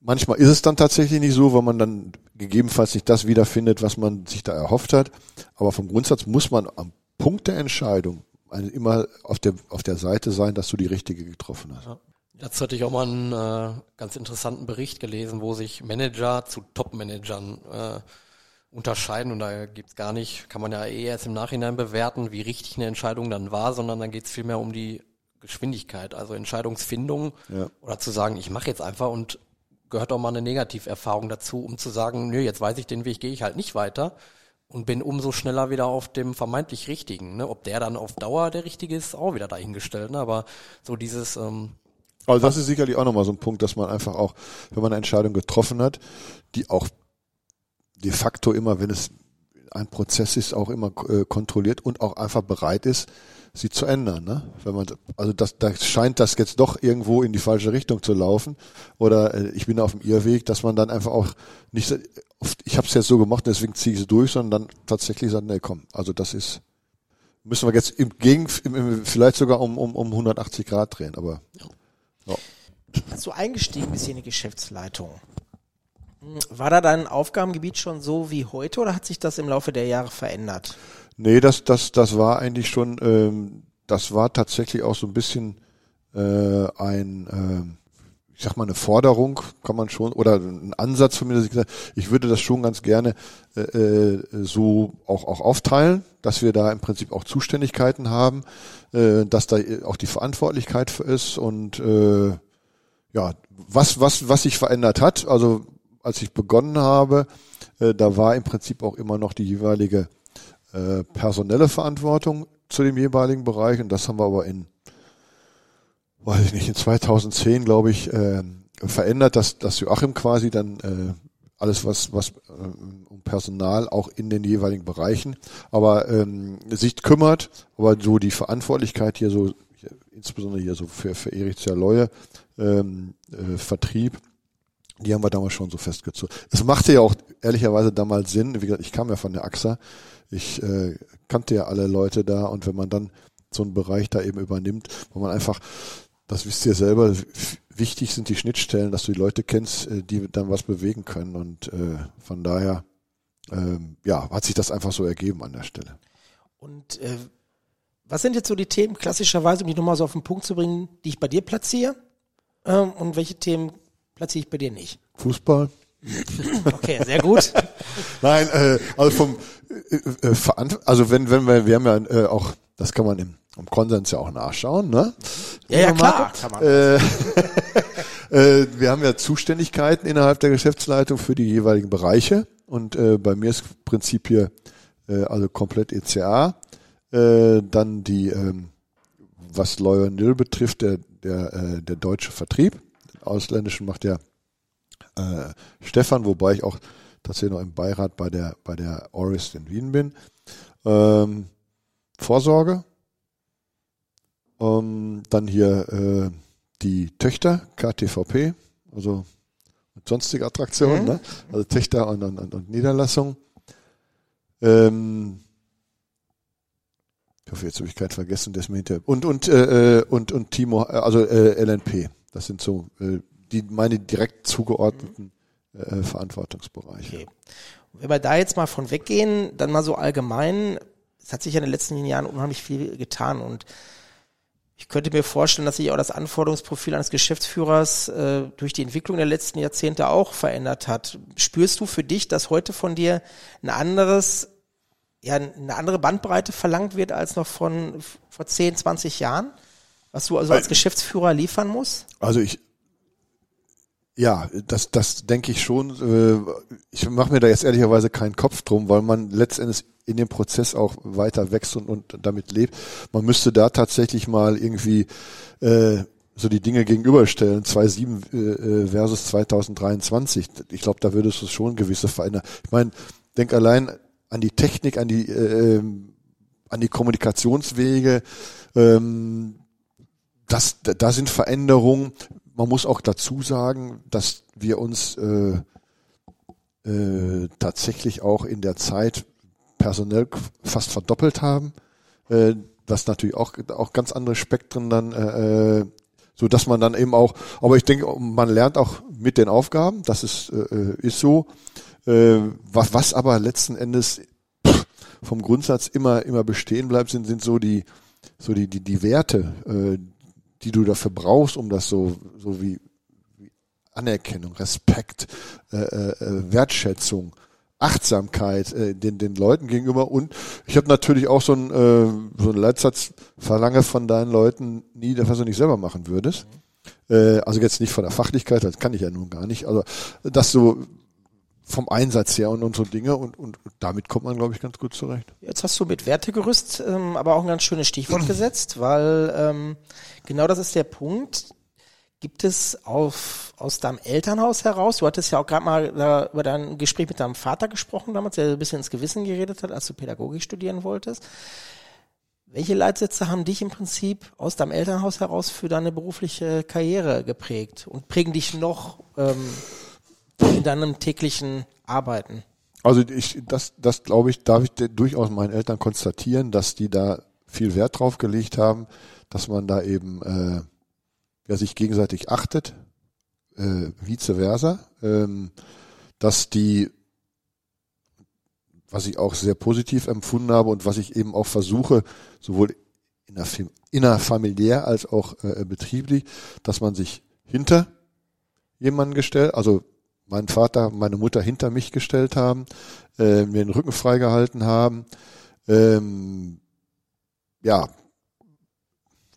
Manchmal ist es dann tatsächlich nicht so, weil man dann gegebenenfalls nicht das wiederfindet, was man sich da erhofft hat. Aber vom Grundsatz muss man am Punkt der Entscheidung immer auf der, auf der Seite sein, dass du die richtige getroffen hast. Jetzt hatte ich auch mal einen äh, ganz interessanten Bericht gelesen, wo sich Manager zu Top-Managern äh, unterscheiden und da gibt's gar nicht, kann man ja eh erst im Nachhinein bewerten, wie richtig eine Entscheidung dann war, sondern dann geht's vielmehr um die Geschwindigkeit, also Entscheidungsfindung Ja. oder zu sagen, ich mache jetzt einfach und gehört auch mal eine Negativerfahrung dazu, um zu sagen, nö, jetzt weiß ich den Weg, gehe ich halt nicht weiter und bin umso schneller wieder auf dem vermeintlich Richtigen. Ne? Ob der dann auf Dauer der Richtige ist, auch wieder dahingestellt. Ne? Aber so dieses... Ähm, also das ist sicherlich auch nochmal so ein Punkt, dass man einfach auch, wenn man eine Entscheidung getroffen hat, die auch de facto immer, wenn es ein Prozess ist, auch immer äh, kontrolliert und auch einfach bereit ist, sie zu ändern. Ne? Wenn man, also das, da scheint das jetzt doch irgendwo in die falsche Richtung zu laufen oder äh, ich bin auf dem Irrweg, dass man dann einfach auch nicht, ich habe es jetzt so gemacht, deswegen ziehe ich es durch, sondern dann tatsächlich sagt, nee, komm, also das ist, müssen wir jetzt im Gegen, im, im, vielleicht sogar um, um, um 180 Grad drehen, aber ja. Als du eingestiegen bist in die Geschäftsleitung, war da dein Aufgabengebiet schon so wie heute oder hat sich das im Laufe der Jahre verändert? Nee, das, das, das war eigentlich schon, ähm, das war tatsächlich auch so ein bisschen äh, ein, äh, ich sag mal, eine Forderung, kann man schon, oder ein Ansatz von mir, dass ich gesagt ich würde das schon ganz gerne äh, äh, so auch, auch aufteilen, dass wir da im Prinzip auch Zuständigkeiten haben, äh, dass da auch die Verantwortlichkeit für ist und äh, ja, was, was, was sich verändert hat, also als ich begonnen habe, äh, da war im Prinzip auch immer noch die jeweilige äh, personelle Verantwortung zu dem jeweiligen Bereich. Und das haben wir aber in, weiß ich nicht, in 2010 glaube ich äh, verändert, dass, dass Joachim quasi dann äh, alles was was äh, um Personal auch in den jeweiligen Bereichen, aber ähm, sich kümmert, aber so die Verantwortlichkeit hier so insbesondere hier so für für Erich Zerleue ähm, äh, Vertrieb die haben wir damals schon so festgezogen. Es machte ja auch ehrlicherweise damals Sinn, wie gesagt, ich kam ja von der AXA, ich äh, kannte ja alle Leute da und wenn man dann so einen Bereich da eben übernimmt, wo man einfach, das wisst ihr selber, wichtig sind die Schnittstellen, dass du die Leute kennst, äh, die dann was bewegen können und äh, von daher ähm, ja, hat sich das einfach so ergeben an der Stelle. Und äh, was sind jetzt so die Themen klassischerweise, um die nochmal so auf den Punkt zu bringen, die ich bei dir platziere? Ähm, und welche Themen platziere ich bei dir nicht? Fußball. (laughs) Okay, sehr gut. (laughs) Nein, äh, also vom äh, äh, also wenn wenn wir wir haben ja äh, auch das kann man im, im Konsens ja auch nachschauen, ne? Ja, ja klar, kann man. Äh, (laughs) äh, wir haben ja Zuständigkeiten innerhalb der Geschäftsleitung für die jeweiligen Bereiche und äh, bei mir ist Prinzip hier äh, also komplett ECA, äh, dann die ähm, was Lawyer Nil betrifft, der der äh, der deutsche Vertrieb, ausländischen macht ja äh, Stefan, wobei ich auch tatsächlich noch im Beirat bei der bei der Orist in Wien bin. Ähm, Vorsorge. Ähm, dann hier äh, die Töchter, KTVP, also sonstige Attraktionen, mhm. ne? also Töchter und, und, und Niederlassung. Ähm, ich hoffe, jetzt habe ich keinen vergessen, das mir hinter und und äh, äh und und Timo, also äh, LNP. Das sind so äh, die meine direkt zugeordneten äh, Verantwortungsbereiche. Okay. Wenn wir da jetzt mal von weggehen, dann mal so allgemein, es hat sich ja in den letzten Jahren unheimlich viel getan und ich könnte mir vorstellen, dass sich auch das Anforderungsprofil eines Geschäftsführers äh, durch die Entwicklung der letzten Jahrzehnte auch verändert hat. Spürst du für dich, dass heute von dir ein anderes, ja, eine andere Bandbreite verlangt wird als noch von vor 10, 20 Jahren? Was du also als Geschäftsführer liefern musst? Also ich, ja, das, das denke ich schon. Äh, ich mache mir da jetzt ehrlicherweise keinen Kopf drum, weil man letztendlich in dem Prozess auch weiter wächst und, und damit lebt. Man müsste da tatsächlich mal irgendwie äh, so die Dinge gegenüberstellen, 2007 äh, versus 2023. Ich glaube, da würde es schon gewisse verändern. Ich meine, denk allein an die Technik, an die äh, ähm, an die Kommunikationswege. Ähm, das, da sind Veränderungen. Man muss auch dazu sagen, dass wir uns äh, äh, tatsächlich auch in der Zeit personell fast verdoppelt haben, äh, was natürlich auch auch ganz andere Spektren dann äh, äh, so dass man dann eben auch, aber ich denke, man lernt auch mit den Aufgaben, das ist äh, ist so, äh, was, was aber letzten Endes vom Grundsatz immer immer bestehen bleibt, sind sind so die so die die die Werte, äh, die du dafür brauchst, um das so, so wie, wie Anerkennung, Respekt, äh, äh, äh, Wertschätzung, Achtsamkeit äh, den, den Leuten gegenüber. Und ich habe natürlich auch so einen, äh, so einen Leitsatz, verlange von deinen Leuten nie, dass du nicht selber machen würdest. Äh, also jetzt nicht von der Fachlichkeit, das kann ich ja nun gar nicht, also das so vom Einsatz her und, und so Dinge und, und damit kommt man, glaube ich, ganz gut zurecht. Jetzt hast du mit Wertegerüst ähm, aber auch ein ganz schönes Stichwort (clears throat) gesetzt, weil ähm, genau das ist der Punkt. Gibt es auf, aus deinem Elternhaus heraus, du hattest ja auch gerade mal da, über dein Gespräch mit deinem Vater gesprochen damals, der ein bisschen ins Gewissen geredet hat, als du Pädagogik studieren wolltest. Welche Leitsätze haben dich im Prinzip aus deinem Elternhaus heraus für deine berufliche Karriere geprägt und prägen dich noch ähm, in deinem täglichen Arbeiten? Also ich, das, das glaube ich, darf ich durchaus meinen Eltern konstatieren, dass die da viel Wert drauf gelegt haben, dass man da eben äh, ja, sich gegenseitig achtet, äh, vice versa, ähm, dass die was ich auch sehr positiv empfunden habe und was ich eben auch versuche, sowohl innerfamiliär als auch äh, betrieblich, dass man sich hinter jemanden gestellt, also mein Vater, meine Mutter hinter mich gestellt haben, äh, mir den Rücken freigehalten haben. Ähm, ja,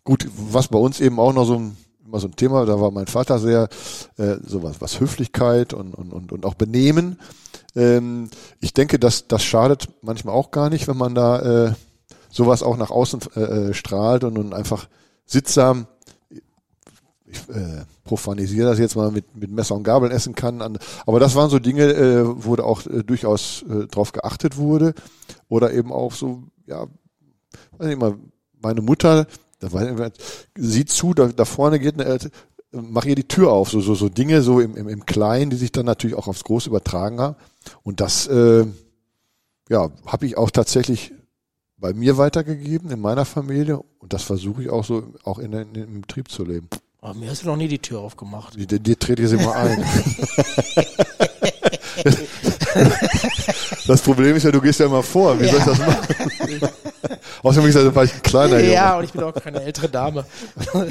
gut, was bei uns eben auch noch so ein, immer so ein Thema, da war mein Vater sehr äh, sowas, was Höflichkeit und, und, und, und auch Benehmen. Ähm, ich denke, dass das schadet manchmal auch gar nicht, wenn man da äh, sowas auch nach außen äh, äh strahlt und, und einfach sittsam ich äh, profanisiere das jetzt mal mit, mit Messer und Gabel essen kann. An, aber das waren so Dinge, äh, wo da auch äh, durchaus äh, drauf geachtet wurde. Oder eben auch so, ja, weiß nicht mal, meine Mutter, da war, sieht zu, da, da vorne geht eine, äh, mach ihr die Tür auf, so, so, so Dinge so im, im, im Kleinen, die sich dann natürlich auch aufs Große übertragen haben. Und das, äh, ja, habe ich auch tatsächlich bei mir weitergegeben, in meiner Familie. Und das versuche ich auch so, auch in, in, im Betrieb zu leben. Aber mir hast du noch nie die Tür aufgemacht. Die, die trete ich sie mal ein. (laughs) das Problem ist ja, du gehst ja immer vor. Wie ja. soll ich das machen? Außerdem ich gesagt, war ich ein kleiner Junge. Ja, und ich bin auch keine ältere Dame. (laughs)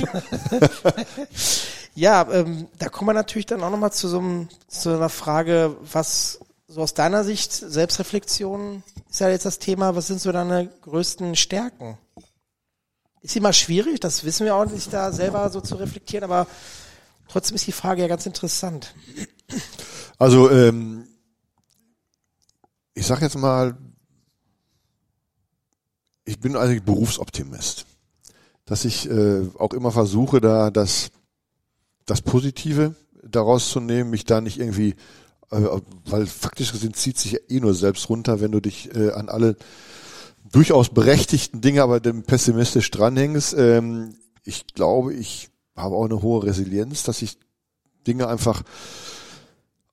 ja, ähm, da kommen wir natürlich dann auch nochmal zu so, einem, zu einer Frage, was so aus deiner Sicht, Selbstreflexion ist ja jetzt das Thema, was sind so deine größten Stärken? Ist immer schwierig, das wissen wir auch nicht, da selber so zu reflektieren, aber trotzdem ist die Frage ja ganz interessant. Also, ähm, ich sag jetzt mal, ich bin eigentlich Berufsoptimist. Dass ich äh, auch immer versuche, da das, das Positive daraus zu nehmen, mich da nicht irgendwie, äh, weil faktisch gesehen zieht sich eh nur selbst runter, wenn du dich äh, an alle durchaus berechtigten Dinge, aber dem pessimistisch dranhängst. Ähm, ich glaube, ich habe auch eine hohe Resilienz, dass ich Dinge einfach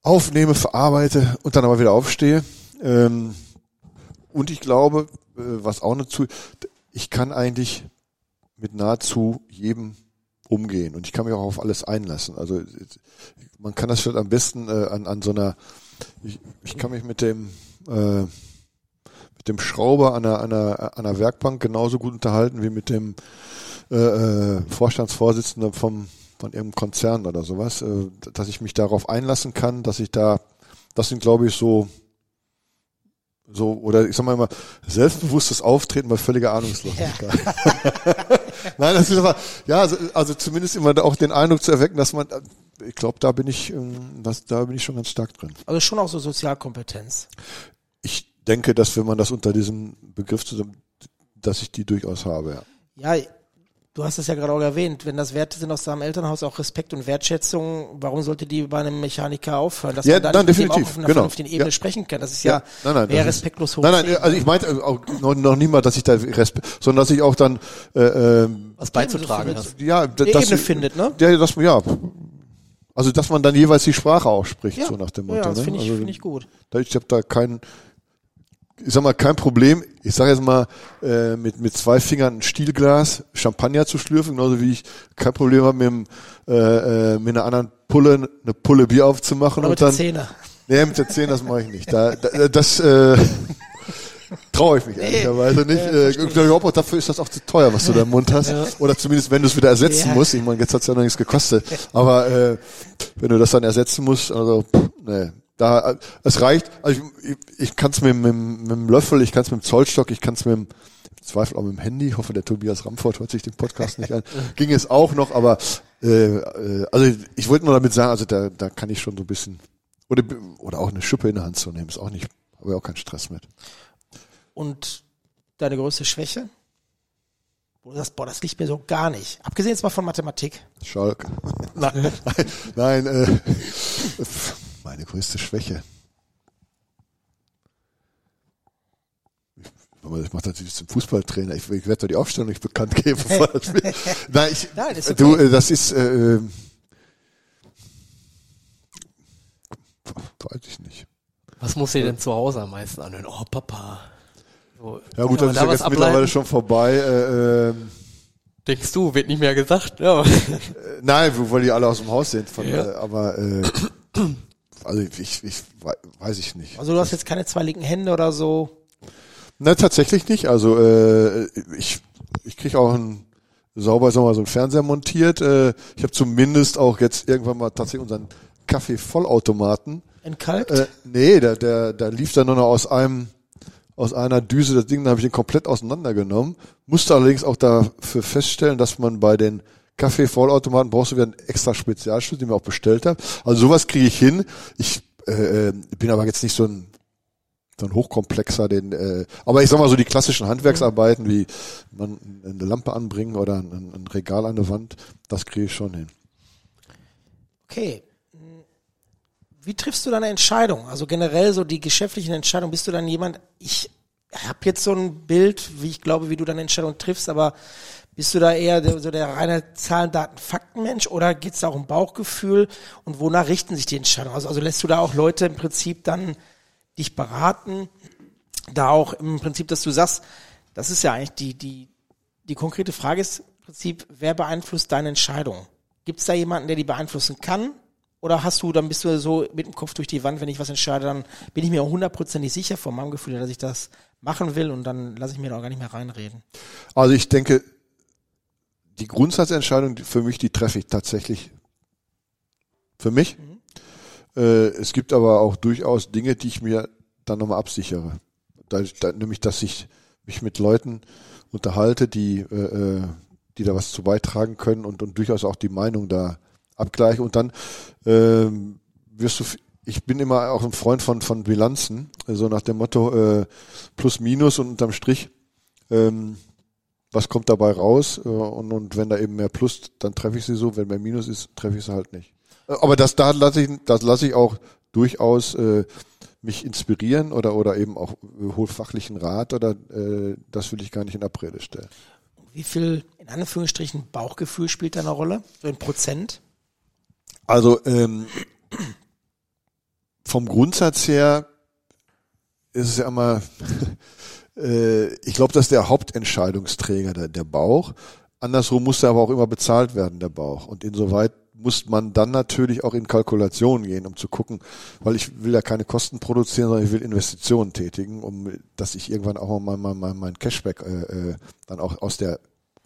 aufnehme, verarbeite und dann aber wieder aufstehe. Ähm, und ich glaube, äh, was auch dazu, ich kann eigentlich mit nahezu jedem umgehen und ich kann mich auch auf alles einlassen. Also man kann das vielleicht am besten äh, an, an so einer, ich, ich kann mich mit dem äh, mit dem Schrauber an einer, einer, einer Werkbank genauso gut unterhalten wie mit dem äh, äh, Vorstandsvorsitzenden vom von irgendeinem Konzern oder sowas, äh, dass ich mich darauf einlassen kann, dass ich da, das sind glaube ich so so oder ich sag mal immer selbstbewusstes Auftreten bei völliger Ahnungslosigkeit. Ja. (laughs) Nein, das ist aber ja also, also zumindest immer auch den Eindruck zu erwecken, dass man ich glaube, da bin ich ähm, das, da bin ich schon ganz stark drin. Also schon auch so Sozialkompetenz. Ich denke, dass wenn man das unter diesem Begriff zusammen, dass ich die durchaus habe, ja. Ja, du hast es ja gerade auch erwähnt, wenn das Werte sind aus deinem Elternhaus, auch Respekt und Wertschätzung, warum sollte die bei einem Mechaniker aufhören? Dass ja, man da dann definitiv, auch auf einer genau. vernünftigen Ebene ja. sprechen kann. Das ist ja, ja nein, nein, mehr respektlos hoch. Nein, nein, also ich meinte auch noch, noch nie mal, dass ich da Respekt, sondern dass ich auch dann äh, äh, was beizutragen hast. Ja, das, Ebene findet, ne? Ja, das, ja, also dass man dann jeweils die Sprache ausspricht, ja. so nach dem Motto. Ja, das ne? finde ich, also, find ich gut. Ich habe da keinen, ich sag mal, kein Problem, ich sage jetzt mal, äh, mit, mit zwei Fingern ein Stielglas Champagner zu schlürfen, genauso wie ich kein Problem habe, mit, äh, äh, mit einer anderen Pulle eine Pulle Bier aufzumachen. Oder und mit dann, der Zähne. Nee, mit der Zähne, das mache ich nicht. Da, da das äh, (laughs) traue ich mich ehrlicherweise nicht. äh, ich glaube, dafür ist das auch zu teuer, was du da im Mund hast. Ja. Oder zumindest, wenn du es wieder ersetzen ja. musst. Ich meine, jetzt hat's ja noch nichts gekostet. Aber äh, wenn du das dann ersetzen musst, also, nee, da, es reicht, also ich, ich kann es mit, mit, mit dem Löffel, ich kann es mit dem Zollstock, ich kann es mit dem Zweifel auch mit dem Handy. Ich hoffe, der Tobias Ramfort hört sich den Podcast nicht an. (laughs) Ging es auch noch, aber Äh, äh, also ich wollte nur damit sagen, also da, da kann ich schon so ein bisschen oder, oder auch eine Schuppe in der Hand zu nehmen, ist auch nicht, habe ich auch keinen Stress mit. Und deine größte Schwäche? Wo du sagst, boah, das liegt mir so gar nicht. Abgesehen jetzt mal von Mathematik. Schalke. (laughs) nein, nein, äh, meine größte Schwäche. Ich mache natürlich zum Fußballtrainer. Ich, ich werde doch die Aufstellung nicht bekannt geben. (laughs) Nein, ich, Nein, ist okay. du, das ist, äh, ähm, weiß ich nicht. Was muss ihr denn zu Hause am meisten anhören? Oh, Papa. So, ja gut, das ist ja jetzt mittlerweile schon vorbei. Äh, äh, Denkst du, wird nicht mehr gesagt? Ja. Äh, nein, weil die alle aus dem Haus sind. Von, ja. äh, aber äh, also ich, ich weiß ich nicht. Also du hast jetzt keine zwei linken Hände oder so? Na tatsächlich nicht. Also äh, ich ich kriege auch ein sauber sagen wir mal, so ein Fernseher montiert. Äh, ich habe zumindest auch jetzt irgendwann mal tatsächlich unseren Kaffee-Vollautomaten. Entkalkt? Äh, nee, der, der, der lief dann nur noch aus einem, aus einer Düse, das Ding, da habe ich den komplett auseinandergenommen. Musste allerdings auch dafür feststellen, dass man bei den Kaffee-Vollautomaten brauchst du wieder einen extra Spezialschlüssel, den mir auch bestellt habe. Also sowas kriege ich hin. Ich äh, äh, bin aber jetzt nicht so ein so ein hochkomplexer, den, äh, aber ich sag mal so die klassischen Handwerksarbeiten, wie man eine Lampe anbringen oder ein, ein Regal an der Wand, das kriege ich schon hin. Okay, wie triffst du deine Entscheidung? Also generell so die geschäftlichen Entscheidungen. Bist du dann jemand, ich habe jetzt so ein Bild, wie ich glaube, wie du deine Entscheidung triffst, aber bist du da eher so der reine Zahlen, Daten, Faktenmensch oder geht es da auch um Bauchgefühl und wonach richten sich die Entscheidungen? Also, also lässt du da auch Leute im Prinzip dann dich beraten, da auch im Prinzip, dass du sagst, das ist ja eigentlich die, die, die konkrete Frage ist im Prinzip, wer beeinflusst deine Entscheidung? Gibt es da jemanden, der die beeinflussen kann? Oder hast du, dann bist du so mit dem Kopf durch die Wand, wenn ich was entscheide, dann bin ich mir hundertprozentig sicher von meinem Gefühl, dass ich das machen will und dann lasse ich mir da auch gar nicht mehr reinreden. Also ich denke, die Grundsatzentscheidung für mich, die treffe ich tatsächlich für mich. Mhm. Äh, es gibt aber auch durchaus Dinge, die ich mir dann nochmal absichere. Da, da, nämlich, dass ich mich mit Leuten unterhalte, die, äh, äh, die da was zu beitragen können und, und durchaus auch die Meinung da abgleiche und dann ähm, wirst du ich bin immer auch ein Freund von von Bilanzen, so also nach dem Motto äh, plus minus und unterm Strich ähm, was kommt dabei raus äh, und, und wenn da eben mehr Plus, dann treffe ich sie so, wenn mehr Minus ist, treffe ich sie halt nicht. Äh, aber das da lasse ich das lasse ich auch durchaus äh, mich inspirieren oder oder eben auch äh, hol fachlichen Rat oder äh, das will ich gar nicht in Abrede stellen. Wie viel in Anführungsstrichen Bauchgefühl spielt da eine Rolle? So in Prozent? Also ähm, vom Grundsatz her ist es ja immer, äh, ich glaube, dass der Hauptentscheidungsträger der, der Bauch. Andersrum muss er aber auch immer bezahlt werden, der Bauch. Und insoweit muss man dann natürlich auch in Kalkulationen gehen, um zu gucken, weil ich will ja keine Kosten produzieren, sondern ich will Investitionen tätigen, um dass ich irgendwann auch mal mein, mein, mein Cashback äh, äh dann auch aus der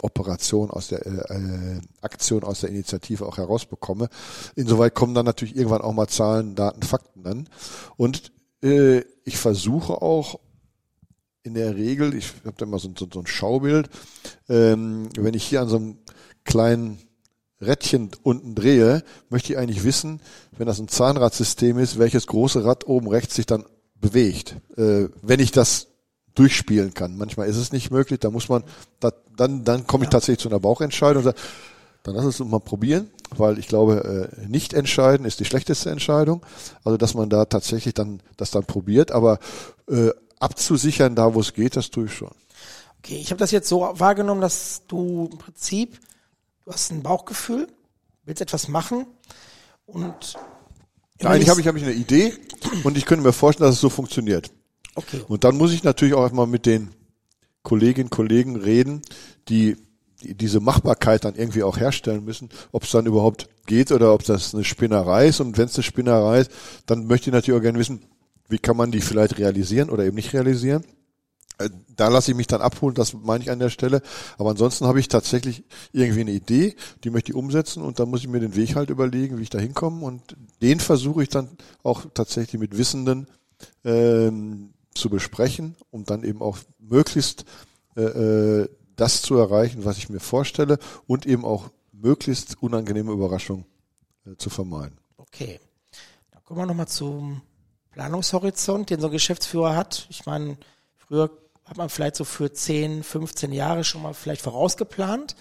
Operation, aus der äh, äh, Aktion, aus der Initiative auch herausbekomme. Insoweit kommen dann natürlich irgendwann auch mal Zahlen, Daten, Fakten dann. Und äh, ich versuche auch in der Regel, ich habe da mal so, so, so ein Schaubild, ähm, wenn ich hier an so einem kleinen Rädchen unten drehe, möchte ich eigentlich wissen, wenn das ein Zahnradsystem ist, welches große Rad oben rechts sich dann bewegt. Äh, wenn ich das durchspielen kann. Manchmal ist es nicht möglich, da muss man, da, dann, dann komme ich tatsächlich zu einer Bauchentscheidung und sage, dann lass es uns mal probieren, weil ich glaube, äh, nicht entscheiden ist die schlechteste Entscheidung. Also dass man da tatsächlich dann das dann probiert, aber äh, abzusichern, da wo es geht, das tue ich schon. Okay, ich habe das jetzt so wahrgenommen, dass du im Prinzip, du hast ein Bauchgefühl, willst etwas machen und ja, eigentlich habe ich, hab ich eine Idee und ich könnte mir vorstellen, dass es so funktioniert. Okay. Und dann muss ich natürlich auch erstmal mit den Kolleginnen und Kollegen reden, die, die diese Machbarkeit dann irgendwie auch herstellen müssen, ob es dann überhaupt geht oder ob das eine Spinnerei ist. Und wenn es eine Spinnerei ist, dann möchte ich natürlich auch gerne wissen, wie kann man die vielleicht realisieren oder eben nicht realisieren. Äh, da lasse ich mich dann abholen, das meine ich an der Stelle. Aber ansonsten habe ich tatsächlich irgendwie eine Idee, die möchte ich umsetzen und dann muss ich mir den Weg halt überlegen, wie ich da hinkomme. Und den versuche ich dann auch tatsächlich mit Wissenden ähm, zu besprechen, um dann eben auch möglichst äh, äh, das zu erreichen, was ich mir vorstelle und eben auch möglichst unangenehme Überraschung äh, zu vermeiden. Okay. Dann kommen wir nochmal zum Planungshorizont, den so ein Geschäftsführer hat. Ich meine, früher hat man vielleicht so für 10, 15 Jahre schon mal vielleicht vorausgeplant.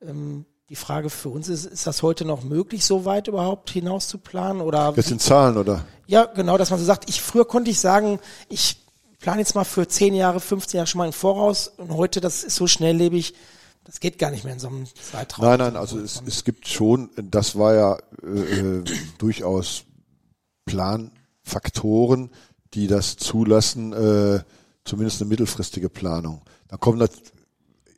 Ähm, die Frage für uns ist, ist das heute noch möglich, so weit überhaupt hinaus zu planen? Oder Jetzt in Zahlen, oder? Ja, genau, dass man so sagt, ich früher konnte ich sagen, ich plane jetzt mal für 10 Jahre, 15 Jahre schon mal im Voraus und heute, das ist so schnelllebig, das geht gar nicht mehr in so einem Zeitraum. Nein, nein, also es, es gibt schon, das war ja äh, äh, durchaus Planfaktoren, die das zulassen, äh, zumindest eine mittelfristige Planung. Da kommt das,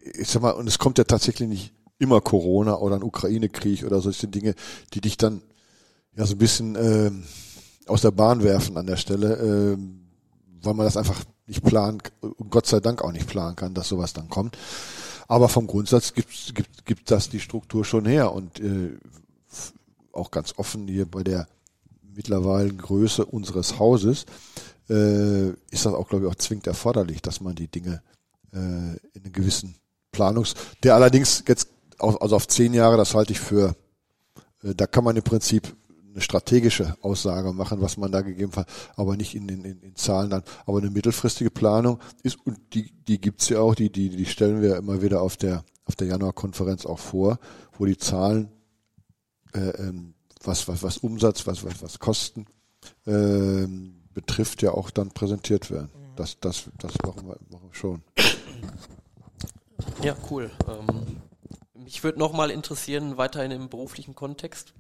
ich sag mal, und es kommt ja tatsächlich nicht immer Corona oder ein Ukraine-Krieg oder solche Dinge, die dich dann ja so ein bisschen äh, aus der Bahn werfen an der Stelle, äh, weil man das einfach nicht planen Gott sei Dank auch nicht planen kann, dass sowas dann kommt. Aber vom Grundsatz gibt, gibt, gibt das die Struktur schon her und äh, auch ganz offen hier bei der mittlerweile Größe unseres Hauses äh, ist das auch, glaube ich, auch zwingend erforderlich, dass man die Dinge äh, in einem gewissen Planungs, der allerdings jetzt auf, also auf zehn Jahre, das halte ich für, äh, da kann man im Prinzip eine strategische Aussage machen, was man da gegeben hat, aber nicht in, in, in Zahlen dann. Aber eine mittelfristige Planung ist, und die, die gibt's ja auch, die, die, die stellen wir immer wieder auf der, auf der Januarkonferenz auch vor, wo die Zahlen, äh, ähm, was, was, was Umsatz, was, was, was Kosten äh, betrifft, ja auch dann präsentiert werden. Das, das, das machen wir, machen wir schon. Ja, cool. Ähm, mich würde nochmal interessieren, weiterhin im beruflichen Kontext,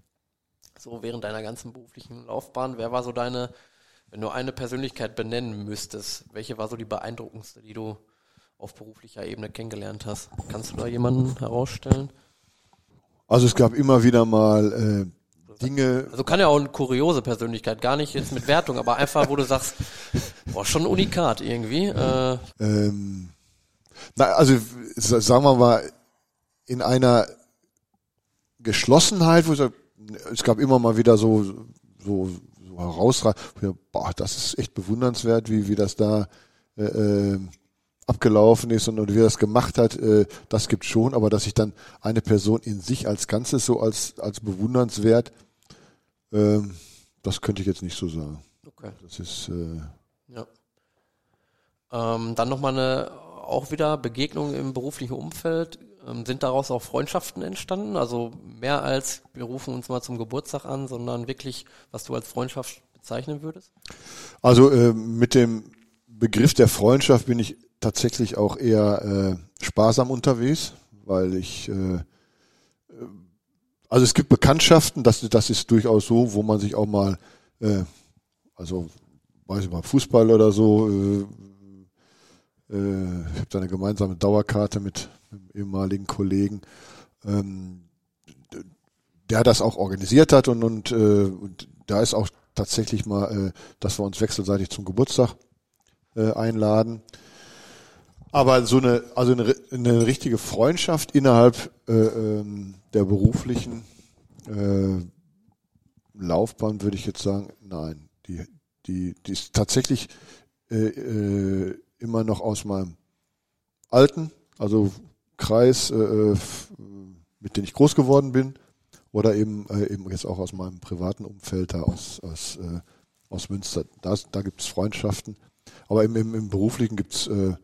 so während deiner ganzen beruflichen Laufbahn, wer war so deine, wenn du eine Persönlichkeit benennen müsstest, welche war so die beeindruckendste, die du auf beruflicher Ebene kennengelernt hast? Kannst du da jemanden herausstellen? Also es gab immer wieder mal äh, Dinge. Also kann ja auch eine kuriose Persönlichkeit, gar nicht jetzt mit Wertung, aber einfach, wo du sagst, (laughs) boah, schon ein Unikat irgendwie. Äh, Ähm, na, also sagen wir mal, in einer Geschlossenheit, wo ich sag, es gab immer mal wieder so, so, so herausragend, ich, boah, das ist echt bewundernswert, wie, wie das da äh, äh, abgelaufen ist und, und wie er das gemacht hat, äh, das gibt schon, aber dass sich dann eine Person in sich als Ganzes so als, als bewundernswert, ähm, das könnte ich jetzt nicht so sagen. okay. Das ist, äh, Ja. Ähm, dann nochmal eine, auch wieder Begegnung im beruflichen Umfeld. Ähm, sind daraus auch Freundschaften entstanden? Also mehr als wir rufen uns mal zum Geburtstag an, sondern wirklich, was du als Freundschaft bezeichnen würdest? Also äh, mit dem Begriff der Freundschaft bin ich tatsächlich auch eher äh, sparsam unterwegs, weil ich äh, also es gibt Bekanntschaften, das, das ist durchaus so, wo man sich auch mal äh, also weiß ich mal Fußball oder so äh, äh, ich habe da eine gemeinsame Dauerkarte mit einem ehemaligen Kollegen ähm, der das auch organisiert hat und, und, äh, und da ist auch tatsächlich mal, äh, dass wir uns wechselseitig zum Geburtstag äh, einladen. Aber so eine, also eine, eine richtige Freundschaft innerhalb äh, ähm, der beruflichen äh, Laufbahn würde ich jetzt sagen, nein, die, die, die ist tatsächlich äh, äh, immer noch aus meinem alten, also Kreis, äh, mit dem ich groß geworden bin, oder eben äh, eben jetzt auch aus meinem privaten Umfeld da aus aus äh, aus Münster. Da, da gibt es Freundschaften, aber im, im, im beruflichen gibt's äh,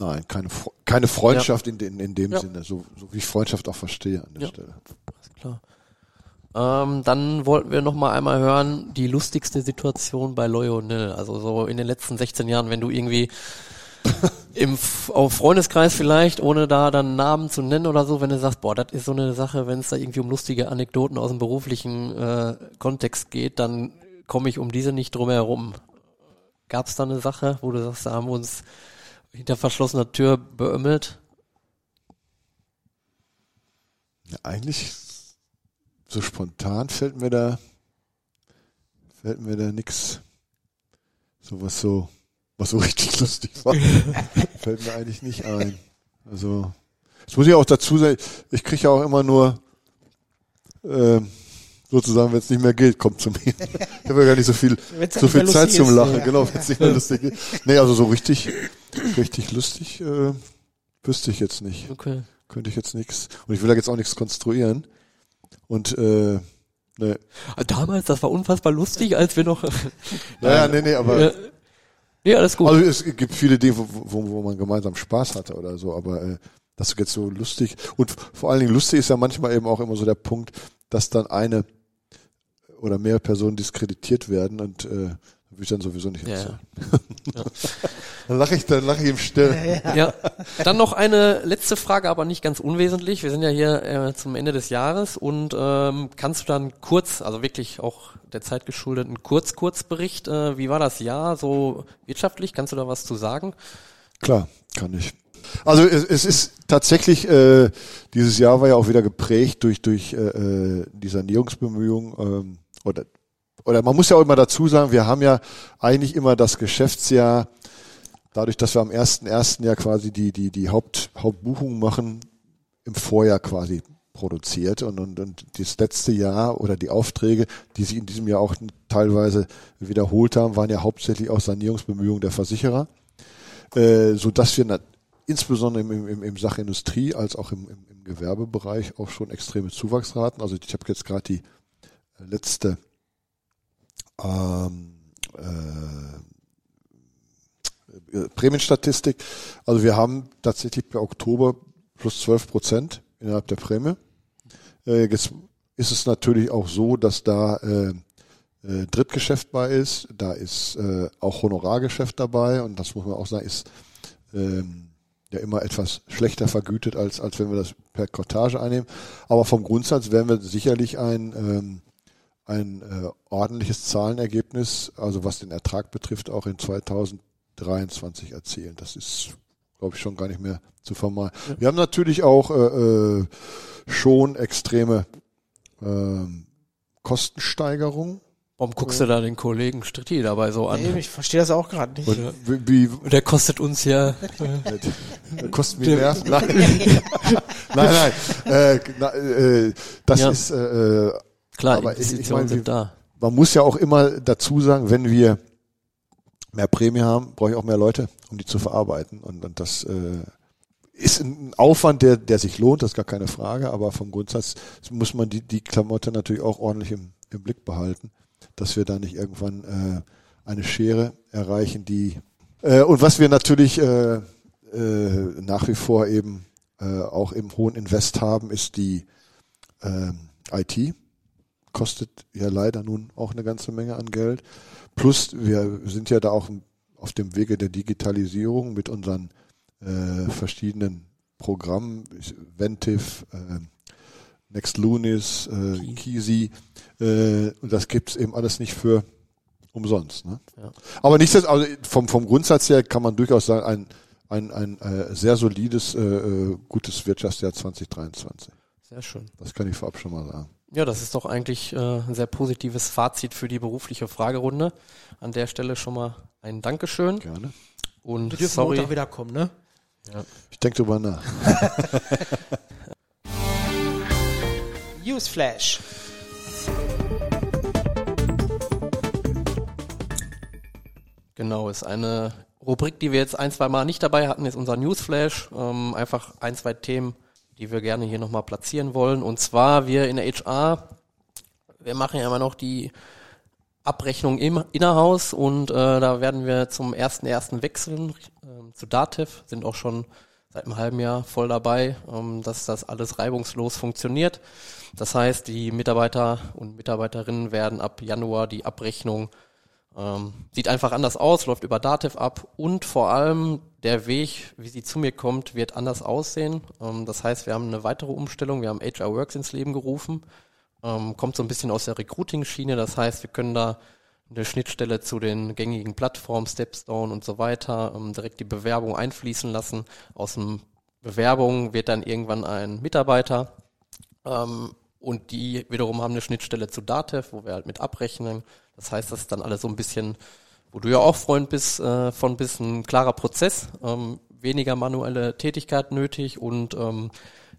nein keine keine Freundschaft in, den, in dem Ja. Sinne, so, so wie ich Freundschaft auch verstehe an der Ja. Stelle. Alles klar. Ähm, dann wollten wir noch mal einmal hören, die lustigste Situation bei Loyal Also so in den letzten 16 Jahren, wenn du irgendwie (laughs) im auf Freundeskreis vielleicht, ohne da dann Namen zu nennen oder so, wenn du sagst, boah, das ist so eine Sache, wenn es da irgendwie um lustige Anekdoten aus dem beruflichen äh, Kontext geht, dann komme ich um diese nicht drum herum. Gab es da eine Sache, wo du sagst, da haben wir uns hinter verschlossener Tür beömmelt? Ja, eigentlich so spontan fällt mir da fällt mir da nix so was so was so (laughs) richtig lustig war. (laughs) fällt mir eigentlich nicht ein. Also das muss ich auch dazu sagen, ich kriege ja auch immer nur ähm, sozusagen, wenn es nicht mehr gilt, kommt zu mir. (laughs) Ich habe ja gar nicht so viel so nicht viel Zeit zum Lachen, ja. genau, wenn es nicht mehr lustig ist. Nee, also so richtig richtig lustig äh, Wüsste ich jetzt nicht. Okay. Könnte ich jetzt nichts. Und ich will da jetzt auch nichts konstruieren. Und äh, ne. Damals, das war unfassbar lustig, als wir noch. (laughs) Naja, nee, nee, aber. Ja, ja alles gut. Also es gibt viele Dinge, wo, wo, wo man gemeinsam Spaß hatte oder so, aber äh, das ist jetzt so lustig. Und vor allen Dingen lustig ist ja manchmal eben auch immer so der Punkt, dass dann eine oder mehrere Personen diskreditiert werden und äh, will ich dann sowieso nicht Ja, erzählen. ja. (laughs) Dann lache ich, dann lache ich im Still. ja. Dann noch eine letzte Frage, aber nicht ganz unwesentlich. Wir sind ja hier äh, zum Ende des Jahres und ähm, kannst du dann kurz, also wirklich auch der Zeit geschuldet, einen Kurz-Kurzbericht, äh, wie war das Jahr so wirtschaftlich? Kannst du da was zu sagen? Klar, kann ich. Also es, es ist tatsächlich, äh, dieses Jahr war ja auch wieder geprägt durch, durch äh, äh, die Sanierungsbemühungen ähm, oder oder man muss ja auch immer dazu sagen, wir haben ja eigentlich immer das Geschäftsjahr, dadurch, dass wir am ersten ersten Jahr quasi die, die, die Haupt, Hauptbuchung machen, im Vorjahr quasi produziert und, und, und das letzte Jahr oder die Aufträge, die sich in diesem Jahr auch teilweise wiederholt haben, waren ja hauptsächlich auch Sanierungsbemühungen der Versicherer, äh, dass wir insbesondere im, im, im Sachindustrie als auch im, im, im Gewerbebereich auch schon extreme Zuwachsraten. Also ich habe jetzt gerade die letzte ähm, äh, Prämienstatistik. Also wir haben tatsächlich per Oktober plus 12 Prozent innerhalb der Prämie. Äh, jetzt ist es natürlich auch so, dass da äh, äh, Drittgeschäft bei ist, da ist äh, auch Honorargeschäft dabei und das muss man auch sagen, ist ähm, ja immer etwas schlechter vergütet, als, als wenn wir das per Cottage einnehmen. Aber vom Grundsatz werden wir sicherlich ein, ähm, ein äh, ordentliches Zahlenergebnis, also was den Ertrag betrifft, auch in 2023 erzielen. Das ist, glaube ich, schon gar nicht mehr zu vermeiden. Wir haben natürlich auch äh, äh, schon extreme ähm, Kostensteigerungen. Warum guckst du da den Kollegen Stritti dabei so an? Nee, ich verstehe das auch gerade nicht. Und wie, wie Der kostet uns ja. (laughs) Das kostet mir Nerven. Nein, (laughs) nein, nein. Äh, na, äh, das Ja. ist, äh, Klar, Aber ich- ich meine, sind da. man muss ja auch immer dazu sagen, wenn wir mehr Prämie haben, brauche ich auch mehr Leute, um die zu verarbeiten. Und, und das äh, ist ein Aufwand, der, der sich lohnt, das ist gar keine Frage, aber vom Grundsatz muss man die, die Klamotte natürlich auch ordentlich im, im Blick behalten, dass wir da nicht irgendwann äh, eine Schere erreichen, die äh, und was wir natürlich äh, äh, nach wie vor eben äh, auch im hohen Invest haben, ist die ähm, IT. Kostet ja leider nun auch eine ganze Menge an Geld. Plus wir sind ja da auch auf dem Wege der Digitalisierung mit unseren äh, verschiedenen Programmen, Ventiv, äh, Nextlunis, äh, Kisi, äh, und das gibt's eben alles nicht für umsonst. Ne? Ja. Aber nicht, also vom, vom Grundsatz her kann man durchaus sagen, ein, ein, ein äh, sehr solides, äh, äh, gutes Wirtschaftsjahr 2023. Sehr schön. Das kann ich vorab schon mal sagen. Ja, das ist doch eigentlich äh, ein sehr positives Fazit für die berufliche Fragerunde. An der Stelle schon mal ein Dankeschön Gerne. und Wir dürfen sorry. Montag wiederkommen, ne? Ich denke drüber nach. (laughs) Newsflash. Genau, ist eine Rubrik, die wir jetzt ein, zwei Mal nicht dabei hatten, ist unser Newsflash. Ähm, einfach ein, zwei Themen, die wir gerne hier nochmal platzieren wollen. Und zwar wir in der HR, wir machen ja immer noch die Abrechnung im Innerhaus und äh, da werden wir zum ersten ersten wechseln ähm, zu Dativ, sind auch schon seit einem halben Jahr voll dabei, ähm, dass das alles reibungslos funktioniert. Das heißt, die Mitarbeiter und Mitarbeiterinnen werden ab Januar die Abrechnung ähm, sieht einfach anders aus, läuft über Dativ ab und vor allem der Weg, wie sie zu mir kommt, wird anders aussehen. Ähm, das heißt, wir haben eine weitere Umstellung, wir haben HR Works ins Leben gerufen, ähm, kommt so ein bisschen aus der Recruiting-Schiene, das heißt, wir können da eine Schnittstelle zu den gängigen Plattformen, Stepstone und so weiter, ähm, direkt die Bewerbung einfließen lassen. Aus dem Bewerbung wird dann irgendwann ein Mitarbeiter ähm, und die wiederum haben eine Schnittstelle zu Datev, wo wir halt mit abrechnen. Das heißt, das ist dann alles so ein bisschen, wo du ja auch Freund bist, äh, von ein klarer Prozess, ähm, weniger manuelle Tätigkeit nötig und ähm,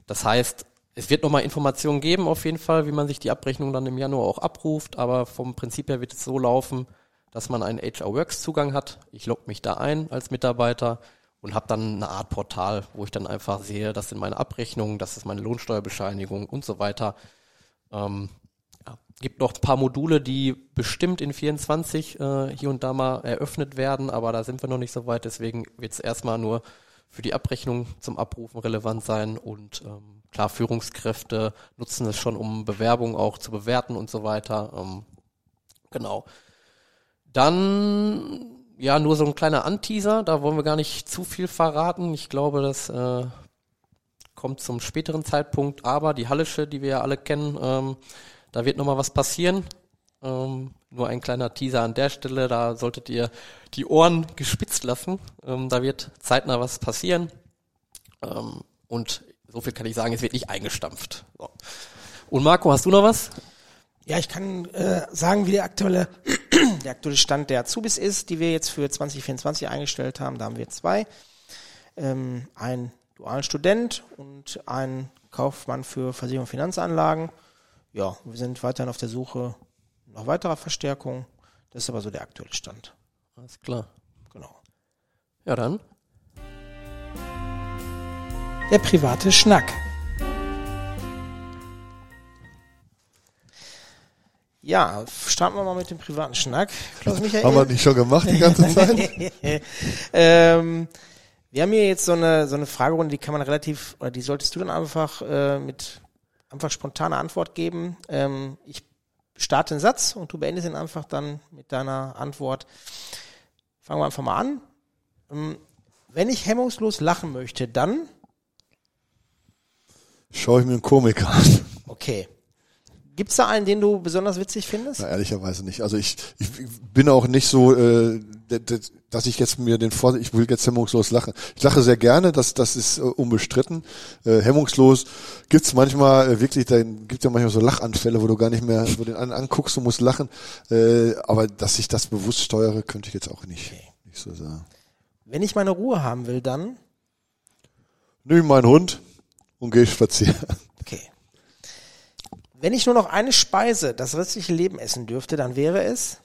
das heißt, es wird nochmal Informationen geben auf jeden Fall, wie man sich die Abrechnung dann im Januar auch abruft, aber vom Prinzip her wird es so laufen, dass man einen HR Works Zugang hat. Ich logge mich da ein als Mitarbeiter und habe dann eine Art Portal, wo ich dann einfach sehe, das sind meine Abrechnungen, das ist meine Lohnsteuerbescheinigung und so weiter. Ähm, gibt noch ein paar Module, die bestimmt in 24 äh, hier und da mal eröffnet werden, aber da sind wir noch nicht so weit, deswegen wird es erstmal nur für die Abrechnung zum Abrufen relevant sein und ähm, klar, Führungskräfte nutzen es schon, um Bewerbungen auch zu bewerten und so weiter. Ähm, genau. Dann ja, nur so ein kleiner Anteaser, da wollen wir gar nicht zu viel verraten. Ich glaube, das äh, kommt zum späteren Zeitpunkt. Aber die Hallische, die wir ja alle kennen, ähm, da wird nochmal was passieren. Ähm, nur ein kleiner Teaser an der Stelle, da solltet ihr die Ohren gespitzt lassen. Ähm, da wird zeitnah was passieren. Ähm, und so viel kann ich sagen, es wird nicht eingestampft. So. Und Marco, hast du noch was? Ja, ich kann äh, sagen, wie der aktuelle, (clears throat) der aktuelle Stand der Azubis ist, die wir jetzt für 2024 eingestellt haben. Da haben wir zwei. Ähm, einen dualen Student und einen Kaufmann für Versicherung und Finanzanlagen. Ja, wir sind weiterhin auf der Suche nach weiterer Verstärkung. Das ist aber so der aktuelle Stand. Alles klar. Genau. Ja, dann. Der private Schnack. Ja, starten wir mal mit dem privaten Schnack. Klaus Michael. Haben wir nicht schon gemacht die ganze (laughs) Zeit? ähm, wir haben hier jetzt so eine, so eine Fragerunde, die kann man relativ, oder die solltest du dann einfach äh, mit einfach spontane Antwort geben. Ähm, ich starte einen Satz und du beendest ihn einfach dann mit deiner Antwort. Fangen wir einfach mal an. Ähm, wenn ich hemmungslos lachen möchte, dann Schaue ich mir einen Komiker an. okay. Gibt's da einen, den du besonders witzig findest? Na, ehrlicherweise nicht. Also ich, ich bin auch nicht so, äh, dass ich jetzt mir den vor, ich will jetzt hemmungslos lachen. Ich lache sehr gerne, das, das ist äh, unbestritten. Äh, hemmungslos gibt's manchmal äh, wirklich, da gibt's ja manchmal so Lachanfälle, wo du gar nicht mehr, wo den einen anguckst und musst lachen. Äh, aber dass ich das bewusst steuere, könnte ich jetzt auch nicht, nicht so sagen. Wenn ich meine Ruhe haben will, dann Nimm meinen Hund und gehe spazieren. okay. Wenn ich nur noch eine Speise das restliche Leben essen dürfte, dann wäre es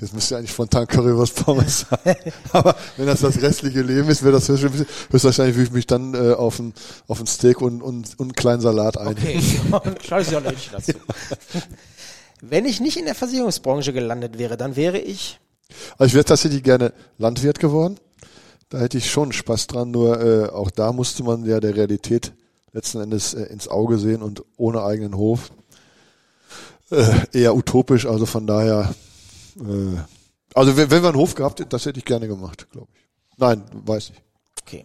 Jetzt müsste eigentlich spontan Currywurst Pommes sein. (laughs) Aber wenn das das restliche Leben ist, wäre das höchstwahrscheinlich würde ich mich dann äh, auf ein auf ein Steak und und, und einen kleinen Salat einigen. Okay, (laughs) scheiße ja nicht dazu. Wenn ich nicht in der Versicherungsbranche gelandet wäre, dann wäre ich Also ich wäre tatsächlich gerne Landwirt geworden. Da hätte ich schon Spaß dran, nur äh, auch da musste man ja der Realität letzten Endes äh, ins Auge sehen und ohne eigenen Hof. Äh, eher utopisch, also von daher, äh, also wenn, wenn wir einen Hof gehabt hätten, das hätte ich gerne gemacht, glaube ich. Nein, weiß ich. okay.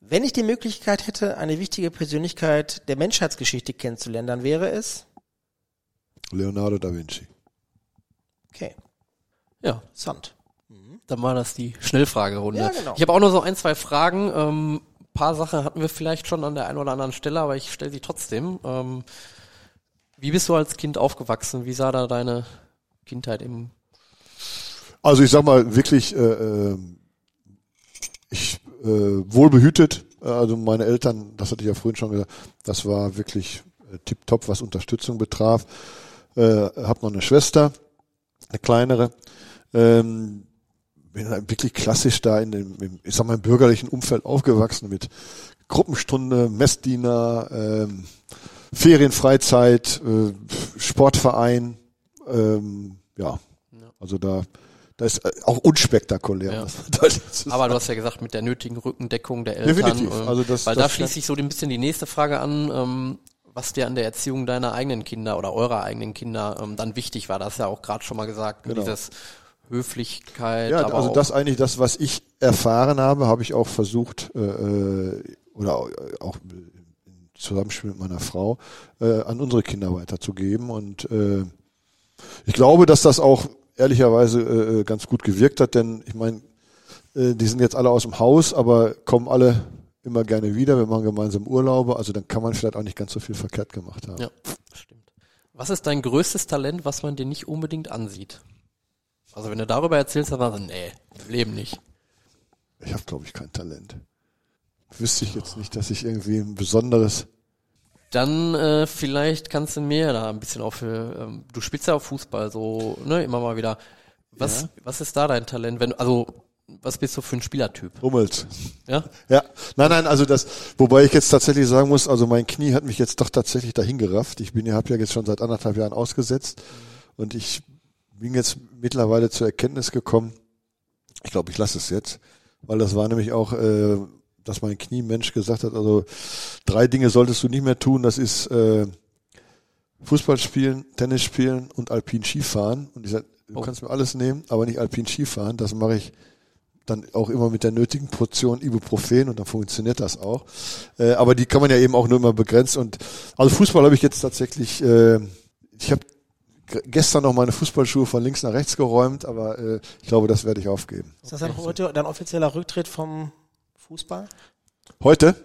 Wenn ich die Möglichkeit hätte, eine wichtige Persönlichkeit der Menschheitsgeschichte kennenzulernen, dann wäre es Leonardo da Vinci. okay. Ja, Sand. dann war das die Schnellfragerunde. Ja, genau. Ich habe auch nur so ein, zwei Fragen. Ähm, paar Sachen hatten wir vielleicht schon an der einen oder anderen Stelle, aber ich stelle sie trotzdem. Ähm, wie bist du als Kind aufgewachsen? Wie sah da deine Kindheit im Also ich sag mal wirklich, äh, äh, ich äh, wohlbehütet. Also meine Eltern, das hatte ich ja vorhin schon gesagt, das war wirklich äh, tipptopp, was Unterstützung betraf. Äh, hab noch eine Schwester, eine kleinere. Ähm, bin halt wirklich klassisch da in dem, im, ich sag mal, im bürgerlichen Umfeld aufgewachsen mit Gruppenstunde, Messdiener, ähm, Ferienfreizeit, äh, Sportverein, ähm, ja. Also da, da ist äh, auch unspektakulär. Ja. (laughs) Aber du hast ja gesagt, mit der nötigen Rückendeckung der Eltern. Definitiv. ähm, Also das- weil das da schließt sich so ein bisschen die nächste Frage an, ähm, was dir an der Erziehung deiner eigenen Kinder oder eurer eigenen Kinder ähm, dann wichtig war. Das hast ja auch gerade schon mal gesagt. Genau. Dieses Höflichkeit. Ja, also das eigentlich das, was ich erfahren habe, habe ich auch versucht äh, äh, oder au- auch im Zusammenspiel mit meiner Frau äh, an unsere Kinder weiterzugeben und äh, ich glaube, dass das auch ehrlicherweise äh, ganz gut gewirkt hat, denn ich meine, äh, die sind jetzt alle aus dem Haus, aber kommen alle immer gerne wieder. Wir machen gemeinsam Urlaube, also dann kann man vielleicht auch nicht ganz so viel verkehrt gemacht haben. Ja, stimmt. Was ist dein größtes Talent, was man dir nicht unbedingt ansieht? Also wenn du darüber erzählst, dann war so, nee, im Leben nicht. Ich habe, glaube ich, kein Talent. Wüsste ich jetzt nicht, dass ich irgendwie ein besonderes Dann äh, vielleicht kannst du mir da ein bisschen auch für, ähm, du spielst ja auch Fußball, so, ne, immer mal wieder. Was, Ja. was ist da dein Talent? Wenn, also was bist du für ein Spielertyp? Hummels. Ja? Ja, nein, nein, also das, wobei ich jetzt tatsächlich sagen muss, also mein Knie hat mich jetzt doch tatsächlich dahin gerafft. Ich bin ja, habe ja jetzt schon seit anderthalb Jahren ausgesetzt und ich bin jetzt mittlerweile zur Erkenntnis gekommen, ich glaube, ich lasse es jetzt, weil das war nämlich auch, äh, dass mein Kniemensch gesagt hat, also drei Dinge solltest du nicht mehr tun, das ist äh, Fußball spielen, Tennis spielen und Alpin Skifahren. Und ich sagte, du Oh. kannst mir alles nehmen, aber nicht Alpin Skifahren, das mache ich dann auch immer mit der nötigen Portion Ibuprofen und dann funktioniert das auch. Äh, aber die kann man ja eben auch nur immer begrenzt und also Fußball habe ich jetzt tatsächlich, äh, ich habe gestern noch meine Fußballschuhe von links nach rechts geräumt, aber äh, ich glaube, das werde ich aufgeben. Ist das dann heute dein offizieller Rücktritt vom Fußball Heute?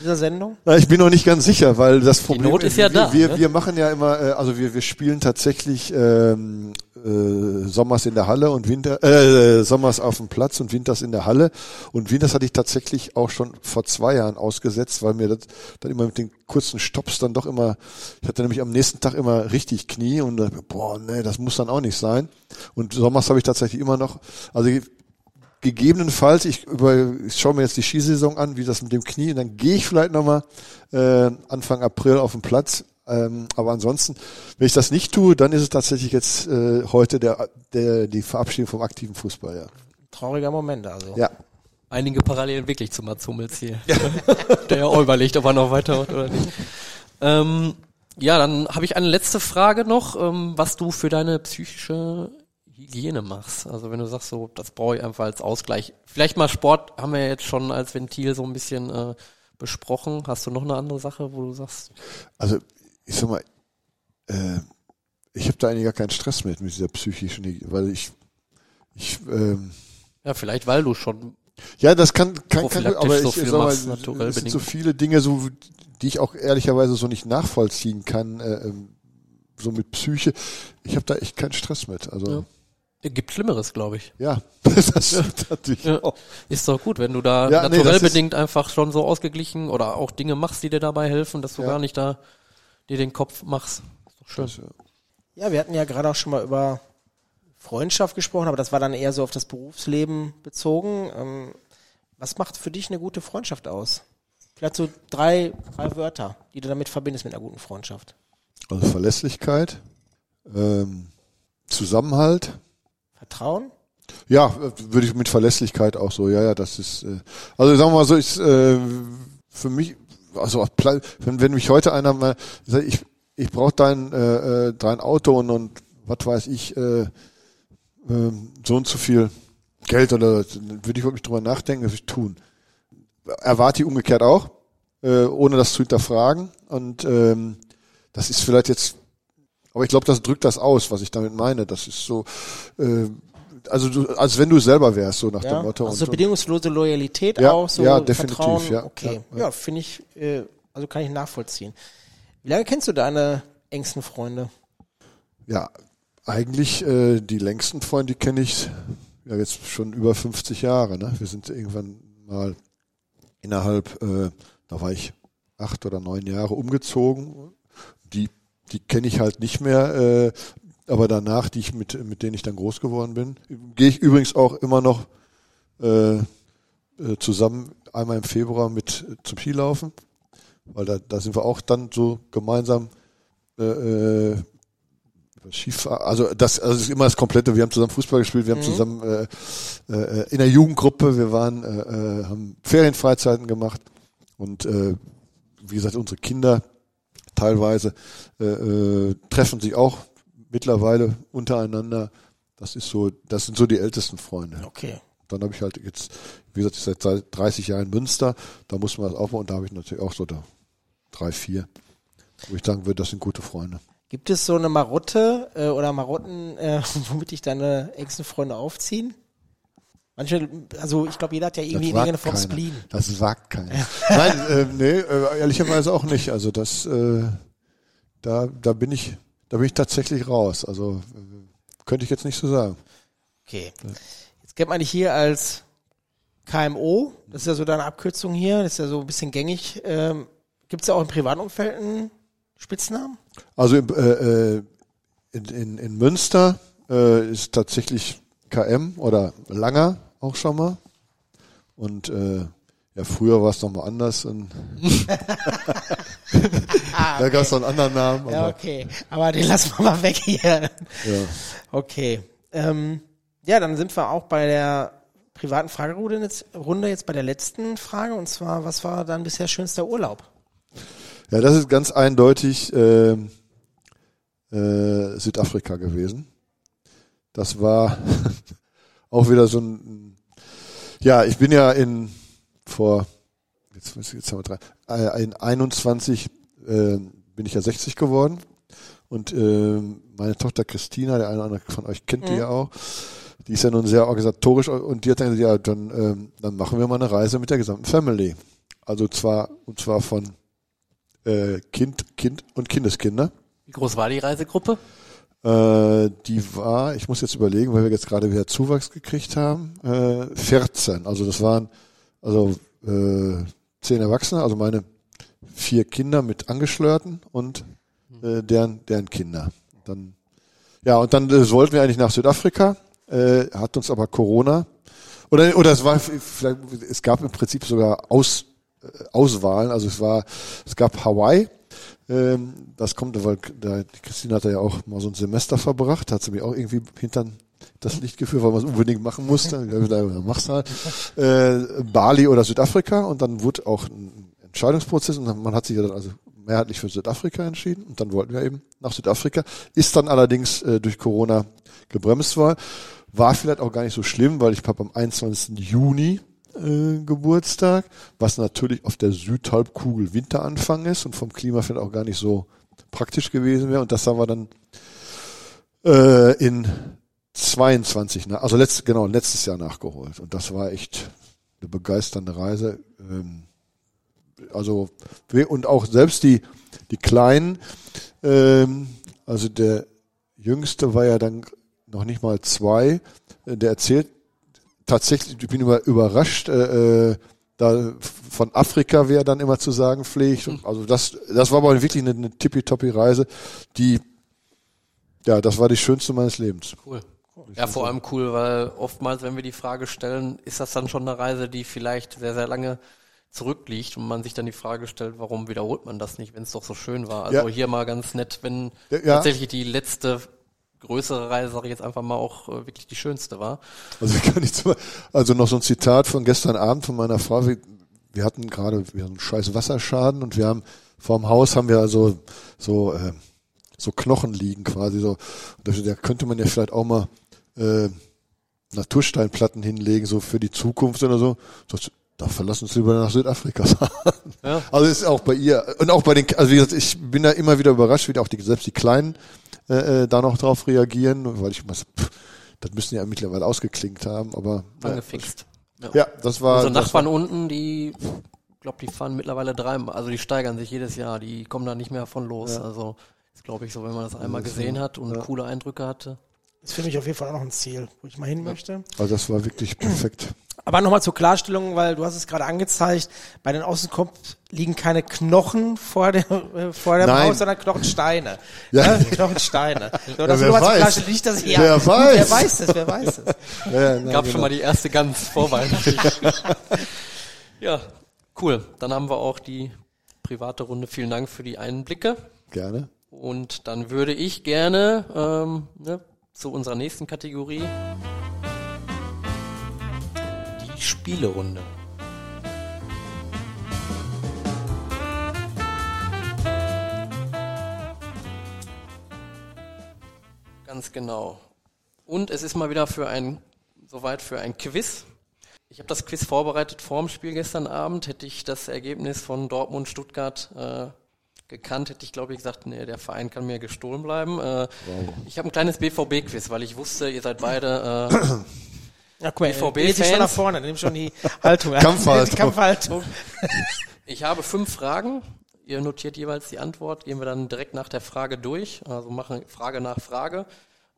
Dieser Sendung? Na, ich bin noch nicht ganz sicher, weil das Problem Not ist ja wir, da, Wir, ne? wir machen ja immer, äh, also wir, wir spielen tatsächlich ähm, äh, Sommers in der Halle und Winter, äh, Sommers auf dem Platz und Winters in der Halle. Und Winters hatte ich tatsächlich auch schon vor zwei Jahren ausgesetzt, weil mir das dann immer mit den kurzen Stops dann doch immer, ich hatte nämlich am nächsten Tag immer richtig Knie und boah, nee, das muss dann auch nicht sein. Und Sommers habe ich tatsächlich immer noch, also gegebenenfalls, ich, über, ich schaue mir jetzt die Skisaison an, wie das mit dem Knie, und dann gehe ich vielleicht nochmal äh, Anfang April auf den Platz. Ähm, aber ansonsten, wenn ich das nicht tue, dann ist es tatsächlich jetzt äh, heute der, der die Verabschiedung vom aktiven Fußball. Ja. Trauriger Moment also. ja. Einige Parallelen wirklich zu Mats Hummels hier. (laughs) Der ja auch überlegt, ob er noch weitermacht oder nicht. Ähm, ja, dann habe ich eine letzte Frage noch, ähm, was du für deine psychische Hygiene machst. Also wenn du sagst, so, das brauche ich einfach als Ausgleich. Vielleicht mal Sport haben wir jetzt schon als Ventil so ein bisschen äh, besprochen. Hast du noch eine andere Sache, wo du sagst, Also ich sag mal, äh, ich habe da eigentlich gar keinen Stress mit, mit dieser psychischen, Hygiene, weil ich, ich ähm, ja, vielleicht weil du schon Ja, das kann, kann, kann aber ich so viel sag mal, es sind bedingt. so viele Dinge, so die ich auch ehrlicherweise so nicht nachvollziehen kann, äh, ähm, so mit Psyche. Ich habe da echt keinen Stress mit. Also Ja. Gibt Schlimmeres, glaube ich. ja, (laughs) das stimmt natürlich. Ja. auch. Ist doch gut, wenn du da Ja, nee, naturell ist- bedingt einfach schon so ausgeglichen oder auch Dinge machst, die dir dabei helfen, dass du Ja. gar nicht da dir den Kopf machst. Ist doch schön. Das, äh, Ja, wir hatten ja gerade auch schon mal über Freundschaft gesprochen, aber das war dann eher so auf das Berufsleben bezogen. Ähm, was macht für dich eine gute Freundschaft aus? Vielleicht so drei, drei Wörter, die du damit verbindest mit einer guten Freundschaft. Also Verlässlichkeit, ähm, Zusammenhalt. Vertrauen? Ja, äh, würde ich mit Verlässlichkeit auch so. Ja, ja, das ist. Äh, also sagen wir mal so, ist äh, für mich, also wenn, wenn mich heute einer mal sagt, ich ich brauche dein äh, äh, dein Auto und, und was weiß ich äh, ähm, so und so viel Geld oder würde ich wirklich drüber nachdenken, was ich tun. Erwarte ich umgekehrt auch, äh, ohne das zu hinterfragen. Und ähm, das ist vielleicht jetzt, aber ich glaube, das drückt das aus, was ich damit meine. Das ist so, äh, also du, als wenn du selber wärst, so nach Ja? dem Motto. Also so und, bedingungslose Loyalität Ja, auch, so ja, definitiv, Vertrauen. ja. Okay, Ja, ja, ja. finde ich, äh, also kann ich nachvollziehen. Wie lange kennst du deine engsten Freunde? Ja, eigentlich äh, die längsten Freunde, die kenne ich ja jetzt schon über 50 Jahre. Ne? Wir sind irgendwann mal innerhalb, äh, da war ich acht oder neun Jahre umgezogen. Die, kenne ich halt nicht mehr, äh, aber danach, die ich mit, mit denen ich dann groß geworden bin, gehe ich übrigens auch immer noch äh, äh, zusammen einmal im Februar mit äh, zum Skilaufen, weil da, da sind wir auch dann so gemeinsam äh, äh, Skifahr also das, also das ist immer das komplette. Wir haben zusammen Fußball gespielt, wir haben Mhm. zusammen äh, äh, in der Jugendgruppe, wir waren, äh, haben Ferienfreizeiten gemacht und äh, wie gesagt unsere Kinder teilweise äh, äh, treffen sich auch mittlerweile untereinander. Das ist so, das sind so die ältesten Freunde. Okay. Dann habe ich halt jetzt, wie gesagt, ich seit seit 30 Jahren in Münster, da muss man das aufbauen und da habe ich natürlich auch so da drei, vier, wo ich sagen würde, das sind gute Freunde. Gibt es so eine Marotte äh, oder Marotten, äh, (laughs) womit dich deine engsten Freunde aufziehen? Manche, also ich glaube, jeder hat ja irgendwie Das eine wagt vom keiner. Spleen. Das wagt keiner. (laughs) Nein, äh, nee, äh, ehrlicherweise auch nicht. Also das, äh, da, da bin ich, da bin ich tatsächlich raus. Also äh, könnte ich jetzt nicht so sagen. Okay. Jetzt kennt man dich hier als KMO. Das ist ja so deine Abkürzung hier. Das ist ja so ein bisschen gängig. Ähm, Gibt es ja auch im privaten Umfeld einen Spitznamen? Also im, äh, äh, in, in, in Münster ist tatsächlich KM oder Langer auch schon mal. Und äh, ja, früher war es noch mal anders. Und Ah, (laughs) (laughs) da gab es noch einen anderen Namen. Aber, Ja, okay. Aber den lassen wir mal weg hier. ja. Okay. Ähm, ja, dann sind wir auch bei der privaten Fragerunde jetzt, Runde jetzt bei der letzten Frage. Und zwar, was war dein bisher schönster Urlaub? ja, das ist ganz eindeutig äh, äh, Südafrika gewesen. Das war (laughs) auch wieder so ein, ja, ich bin ja in vor jetzt, jetzt haben wir drei, äh, in 21 äh, bin ich ja 60 geworden und äh, meine Tochter Christina, der eine oder andere von euch kennt die ja auch, die ist ja nun sehr organisatorisch und die hat dann gesagt, ja, dann, ähm, dann machen wir mal eine Reise mit der gesamten Family. Also zwar, und zwar von äh, Kind, Kind und Kindeskinder. Wie groß war die Reisegruppe? Äh, die war, ich muss jetzt überlegen, weil wir jetzt gerade wieder Zuwachs gekriegt haben, äh, 14. Also das waren also äh, zehn Erwachsene, also meine vier Kinder mit Angeschlörten und äh, deren, deren Kinder. Dann, ja, und dann äh, wollten wir eigentlich nach Südafrika, äh, hat uns aber Corona oder oder es war vielleicht, es gab im Prinzip sogar Aus, äh, Auswahlen, also es war es gab Hawaii, ähm, das kommt, weil da, die Christine hat ja auch mal so ein Semester verbracht, hat sie mir auch irgendwie hintern das Licht geführt, weil man es unbedingt machen musste. (laughs) Da du halt. Äh, Bali oder Südafrika und dann wurde auch ein Entscheidungsprozess und dann, man hat sich ja dann also mehrheitlich für Südafrika entschieden und dann wollten wir eben nach Südafrika. Ist dann allerdings äh, durch Corona gebremst worden. War vielleicht auch gar nicht so schlimm, weil ich habe am 21. Juni äh, Geburtstag, was natürlich auf der Südhalbkugel Winteranfang ist und vom Klima vielleicht auch gar nicht so praktisch gewesen wäre. Und das haben wir dann äh, in 22, na- also letzt, genau, letztes Jahr nachgeholt. Und das war echt eine begeisternde Reise. Ähm, also und auch selbst die die Kleinen, ähm, also der Jüngste war ja dann noch nicht mal zwei, äh, der erzählt tatsächlich, ich bin über, überrascht, äh, äh, da von Afrika, wie er dann immer zu sagen pflegt. Und Also das, das war aber wirklich eine, eine tippitoppi Reise, die, ja, das war die schönste meines Lebens. Cool. Ja, vor allem cool, weil oftmals, wenn wir die Frage stellen, ist das dann schon eine Reise, die vielleicht sehr, sehr lange zurückliegt und man sich dann die Frage stellt, warum wiederholt man das nicht, wenn es doch so schön war. Also Ja. hier mal ganz nett, wenn Ja, ja. tatsächlich die letzte größere Reise, sage ich jetzt einfach mal, auch äh, wirklich die schönste war. Also ich kann nicht so, also noch so ein Zitat von gestern Abend von meiner Frau. Wir, wir hatten gerade, wir hatten einen scheiß Wasserschaden und wir haben vorm Haus haben wir also so äh, so Knochen liegen quasi so. Und da, da könnte man ja vielleicht auch mal äh, Natursteinplatten hinlegen so für die Zukunft oder so. Das, da verlassen uns lieber nach Südafrika. (laughs) Ja. Also ist auch bei ihr und auch bei den, also wie gesagt, ich bin da immer wieder überrascht, wie auch die selbst die Kleinen äh, äh, da noch drauf reagieren, weil ich was, pff, das müssen ja mittlerweile ausgeklingt haben, aber Angefixt. Ja. ja, das war. Unsere das Nachbarn unten, die, glaube, die fahren mittlerweile dreimal, also die steigern sich jedes Jahr, die kommen da nicht mehr von los. Ja. Also ist, glaube ich, so, wenn man das einmal gesehen hat und Ja. coole Eindrücke hatte. Das ist für mich auf jeden Fall auch noch ein Ziel, wo ich mal hin möchte. also das war wirklich perfekt. Aber nochmal zur Klarstellung, weil du hast es gerade angezeigt, bei den Außenkomps liegen keine Knochen vor der, äh, vor der Nein. Maus, sondern Knochensteine. (laughs) Ja. Ja, Knochensteine. So, das wer mal zur weiß. Klarstellung, nicht, dass ich, ja, Wer weiß. Wer weiß es, wer weiß es. (laughs) Ja, nein, Gab genau. schon mal die erste ganz vorweihnachtlich. (laughs) ja, cool. Dann haben wir auch die private Runde. Vielen Dank für die Einblicke. Gerne. Und dann würde ich gerne ähm, ne, zu unserer nächsten Kategorie die Spielerunde. Ganz genau. Und es ist mal wieder für ein soweit für ein Quiz. Ich habe das Quiz vorbereitet vor dem Spiel gestern Abend. Hätte ich das Ergebnis von Dortmund Stuttgart äh, gekannt, hätte ich glaube ich gesagt, nee, der Verein kann mir gestohlen bleiben. Äh, Ich habe ein kleines BVB-Quiz, weil ich wusste, ihr seid beide äh, (clears throat) Ja, guck mal, BVB BVB schon Fans. nach vorne, nimm schon die Haltung. an. Kampfhaltung. (laughs) Kampfhaltung. (laughs) Ich habe fünf Fragen. Ihr notiert jeweils die Antwort. Gehen wir dann direkt nach der Frage durch. Also machen Frage nach Frage.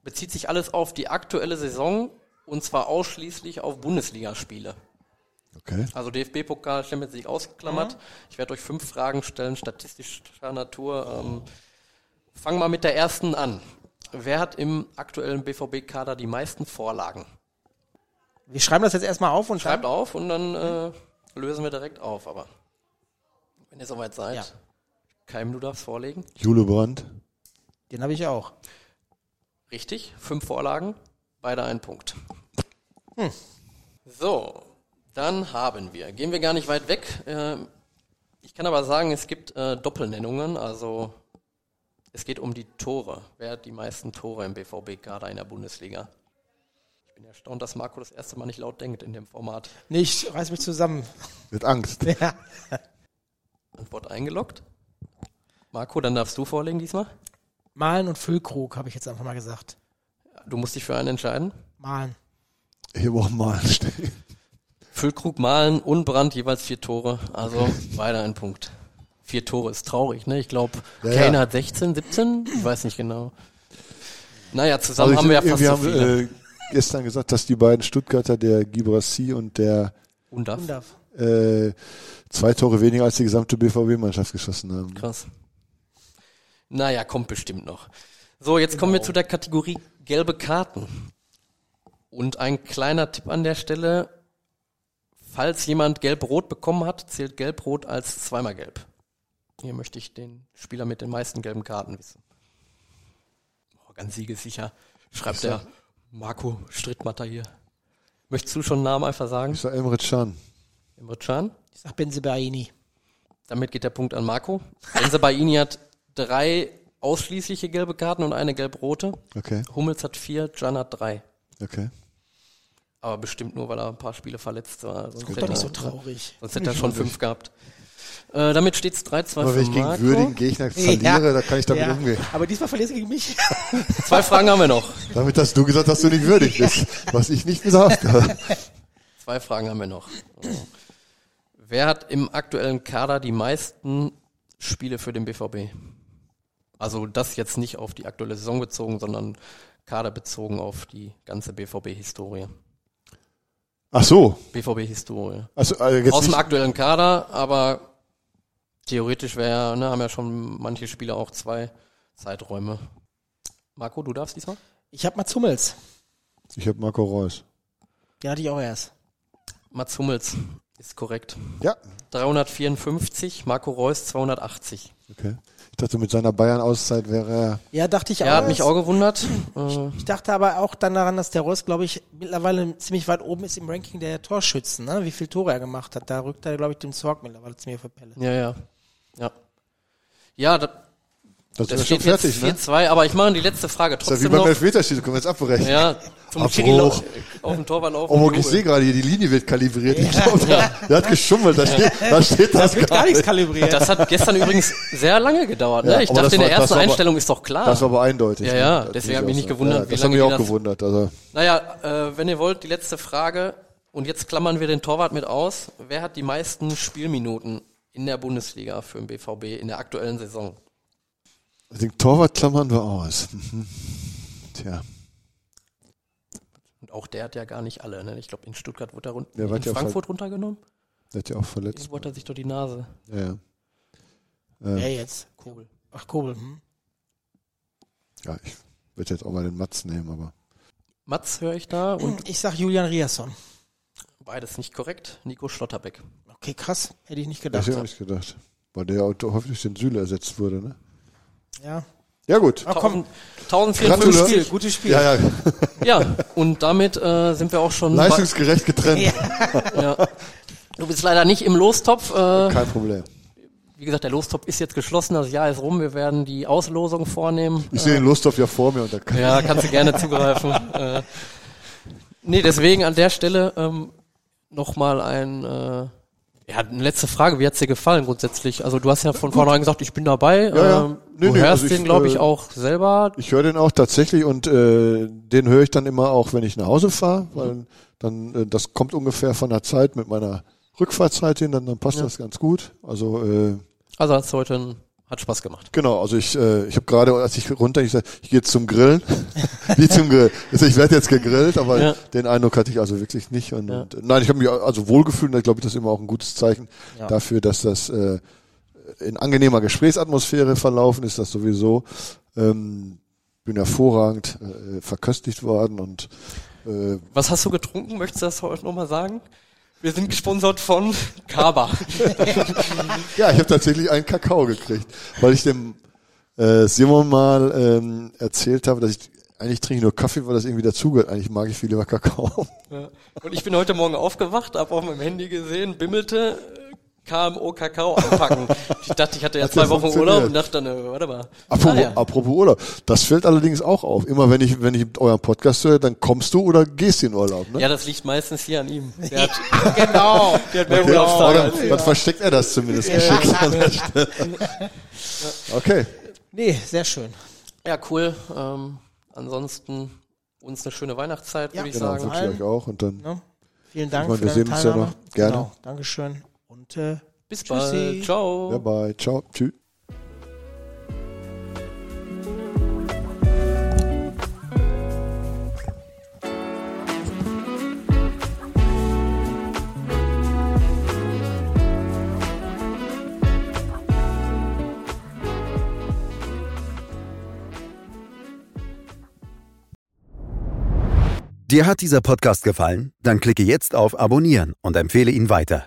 Bezieht sich alles auf die aktuelle Saison und zwar ausschließlich auf Bundesligaspiele. Okay. Also DFB-Pokal, Champions League ausgeklammert. Ich werde euch fünf Fragen stellen, statistischer Natur. Ähm, fang mal mit der ersten an. Wer hat im aktuellen BVB-Kader die meisten Vorlagen? Wir schreiben das jetzt erstmal auf und Schreibt auf und dann äh, lösen wir direkt auf. Aber wenn ihr soweit seid, Ja. Keim, du darfst vorlegen. Jule Brandt. Den habe ich auch. Richtig, fünf Vorlagen, beide ein Punkt. Hm. So, dann haben wir, gehen wir gar nicht weit weg. ähm, Ich kann aber sagen, es gibt äh, Doppelnennungen, also es geht um die Tore. Wer hat die meisten Tore im BVB-Kader in der Bundesliga? Ich bin erstaunt, dass Marco das erste Mal nicht laut denkt in dem Format. Nee, ich reiß mich zusammen. Mit Angst. (laughs) Ja. Antwort eingeloggt. Marco, dann darfst du vorlegen diesmal. Malen und Füllkrug, habe ich jetzt einfach mal gesagt. Du musst dich für einen entscheiden. Malen. Hier auch mal stehen. Füllkrug, Malen und Brand jeweils vier Tore. Also (laughs) beide ein Punkt. Vier Tore ist traurig, ne? Ich glaube, Ja, Kane ja. hat 16, 17? Ich weiß nicht genau. Naja, zusammen Also haben wir ja fast wir so haben viele. äh, gestern gesagt, dass die beiden Stuttgarter, der Gibrassi und der Undaf. Undaf. äh, zwei Tore weniger als die gesamte BVB-Mannschaft geschossen haben. Krass. Naja, kommt bestimmt noch. So, jetzt kommen wir zu der Kategorie gelbe Karten. Und ein kleiner Tipp an der Stelle. Falls jemand gelb-rot bekommen hat, zählt gelb-rot als zweimal gelb. Hier möchte ich den Spieler mit den meisten gelben Karten wissen. Oh, ganz siegessicher. Schreibt der Marco Strittmatter hier. Möchtest du schon einen Namen einfach sagen? Ich sag Emre Can. Imre Can? Ich sag Benzebaini. Damit geht der Punkt an Marco. Enze Baini hat drei ausschließliche gelbe Karten und eine gelb-rote. Okay, Hummels hat vier, Can hat drei. okay. Aber bestimmt nur, weil er ein paar Spiele verletzt war. Sonst Doch hätte, nicht so traurig. sonst hätte er schon fünf gehabt. Äh, damit steht es 3-2 Aber für wenn ich gegen Marco. würdigen Gegner verliere, Ja. da kann ich damit Ja. umgehen. Aber diesmal verlierst du gegen mich. (laughs) Zwei Fragen haben wir noch. Damit hast du gesagt, dass du nicht würdig bist, was ich nicht gesagt habe. (laughs) Zwei Fragen haben wir noch. Wer hat im aktuellen Kader die meisten Spiele für den BVB? Also das jetzt nicht auf die aktuelle Saison bezogen, sondern kaderbezogen auf die ganze BVB-Historie. Ach so. BVB-Historie. Also, also Aus dem aktuellen Kader, aber theoretisch wäre, ne, haben ja schon manche Spieler auch zwei Zeiträume. Marco, du darfst diesmal? Ich hab Mats Hummels. ich habe Marco Reus. Den hatte ich auch erst. Mats Hummels ist korrekt. Ja. 354, Marco Reus 280. Okay. Ich dachte, mit seiner Bayern-Auszeit wäre er. Ja, dachte ich auch. Er hat mich auch gewundert. Äh, Ich dachte aber auch dann daran, dass der Reus, glaube ich, mittlerweile ziemlich weit oben ist im Ranking der Torschützen, ne? wie viel Tore er gemacht hat. Da rückt er, glaube ich, den Zorg mittlerweile zu mir für Pelle. ja, ja. Ja. Ja, da, Das, das ist ja steht schon fertig, jetzt ne? 4-2, aber ich mache die letzte Frage Das ist ja wie trotzdem beim noch. Elfmeterschießen, können wir jetzt abbrechen. Ja, zum Abbruch. Auf dem Torwart laufen. Oh, ich sehe gerade hier, die Linie wird kalibriert. Ich glaube, der, der hat geschummelt. Da steht, da steht das, Wird gar nichts kalibriert. Das hat gestern übrigens sehr lange gedauert. Ne? Ja, ich dachte, das in der war- das ersten aber- Einstellung ist doch klar. Das war aber eindeutig. Ja, ne? ja, Das deswegen muss hab ich auch mich sagen. gewundert, Ja, wie das lange hat mich auch das- gewundert. Also, Naja, äh, wenn ihr wollt, die letzte Frage. Und jetzt klammern wir den Torwart mit aus. Wer hat die meisten Spielminuten in der Bundesliga für den BVB in der aktuellen Saison? Den Torwart klammern wir aus. Mhm. Tja, Und auch der hat ja gar nicht alle. Ne? Ich glaube, in Stuttgart wurde er run Der war in ja Frankfurt runtergenommen. der hat ja auch verletzt. Irgendwo hat er sich doch die Nase. Ja, ja. Wer Äh, jetzt? Kobel. Ach, Kobel. Hm? ja, ich würde jetzt auch mal den Matz nehmen, aber. Mats höre ich da und Ich sag Julian Riasson. beides nicht korrekt. Nico Schlotterbeck. Okay, krass. Hätte ich nicht Das gedacht. hätte ich auch nicht gedacht. Weil der ja häufig den Süle ersetzt wurde, ne? Ja. Ja, gut. Ach komm, 1054. Gratulation. Spiel, gutes Spiel. Ja, ja. Ja, und damit äh, sind wir auch schon. Leistungsgerecht getrennt. Ja. Du bist leider nicht im Lostopf. Äh, Kein Problem. wie gesagt, der Lostopf ist jetzt geschlossen, das Jahr ist rum. Wir werden die Auslosung vornehmen. Ich sehe den Lusthoff ja vor mir und da kann Ja, kannst du gerne zugreifen. äh, nee, deswegen an der Stelle ähm, nochmal ein, äh, ja, eine letzte Frage. Wie hat's dir gefallen grundsätzlich? Also du hast ja von vornherein gesagt, ich bin dabei. Ja, ja. Ähm, Nee, du nee, hörst also den, glaube ich, äh, auch selber. Ich höre den auch tatsächlich und äh, den höre ich dann immer auch, wenn ich nach Hause fahre, weil dann äh, das kommt ungefähr von der Zeit mit meiner Rückfahrzeit hin, dann, dann passt Ja. das ganz gut. Also äh, Also hat's heute ein, hat Spaß gemacht. genau, also ich äh, ich habe gerade, als ich runter, ich sag, ich gehe jetzt zum Grillen, (laughs) wie zum Grill. Also ich werde jetzt gegrillt, aber Ja. den Eindruck hatte ich also wirklich nicht. Und, Ja. und äh, nein, ich habe mich also wohlgefühlt. und Ich glaube, das ist immer auch ein gutes Zeichen Ja. dafür, dass das äh, in angenehmer Gesprächsatmosphäre verlaufen ist. Das sowieso. Ähm, bin hervorragend äh, verköstigt worden und äh, Was hast du getrunken? Möchtest du das heute nochmal sagen? Wir sind gesponsert von Kaba. (laughs) ja, ich habe tatsächlich einen Kakao gekriegt, weil ich dem äh, Simon mal ähm, erzählt habe, dass ich eigentlich trinke ich nur Kaffee, weil das irgendwie dazugehört. Eigentlich mag ich viel lieber Kakao. Ja. Und ich bin heute Morgen aufgewacht, habe auf meinem Handy gesehen, bimmelte, KMO Kakao anpacken. (laughs) ich dachte, ich hatte ja zwei ja Wochen. Urlaub und dachte dann, äh, warte mal. Apropos, Ah, ja. apropos Urlaub. Das fällt allerdings auch auf. Immer wenn ich, wenn ich euren Podcast höre, dann kommst du oder gehst in Urlaub, ne? ja, das liegt meistens hier an ihm. Der hat, (laughs) genau. (laughs) der hat mehr Okay, Urlaubstage dann versteckt er das zumindest geschickt Stelle. Okay. Nee, sehr schön. Ja, cool. Ähm, ansonsten uns eine schöne Weihnachtszeit, Ja, würde ich Genau, sagen. wünsche ich euch auch. Und dann Ne? Vielen Dank Ich meine, für wir deine sehen uns ja Teilnahme. noch. Gerne. Genau, Dankeschön. Und äh, Bis Tschüssi. bald. Ciao. bye bye. Ciao. Tschüss. Dir hat dieser Podcast gefallen? Dann klicke jetzt auf Abonnieren und empfehle ihn weiter.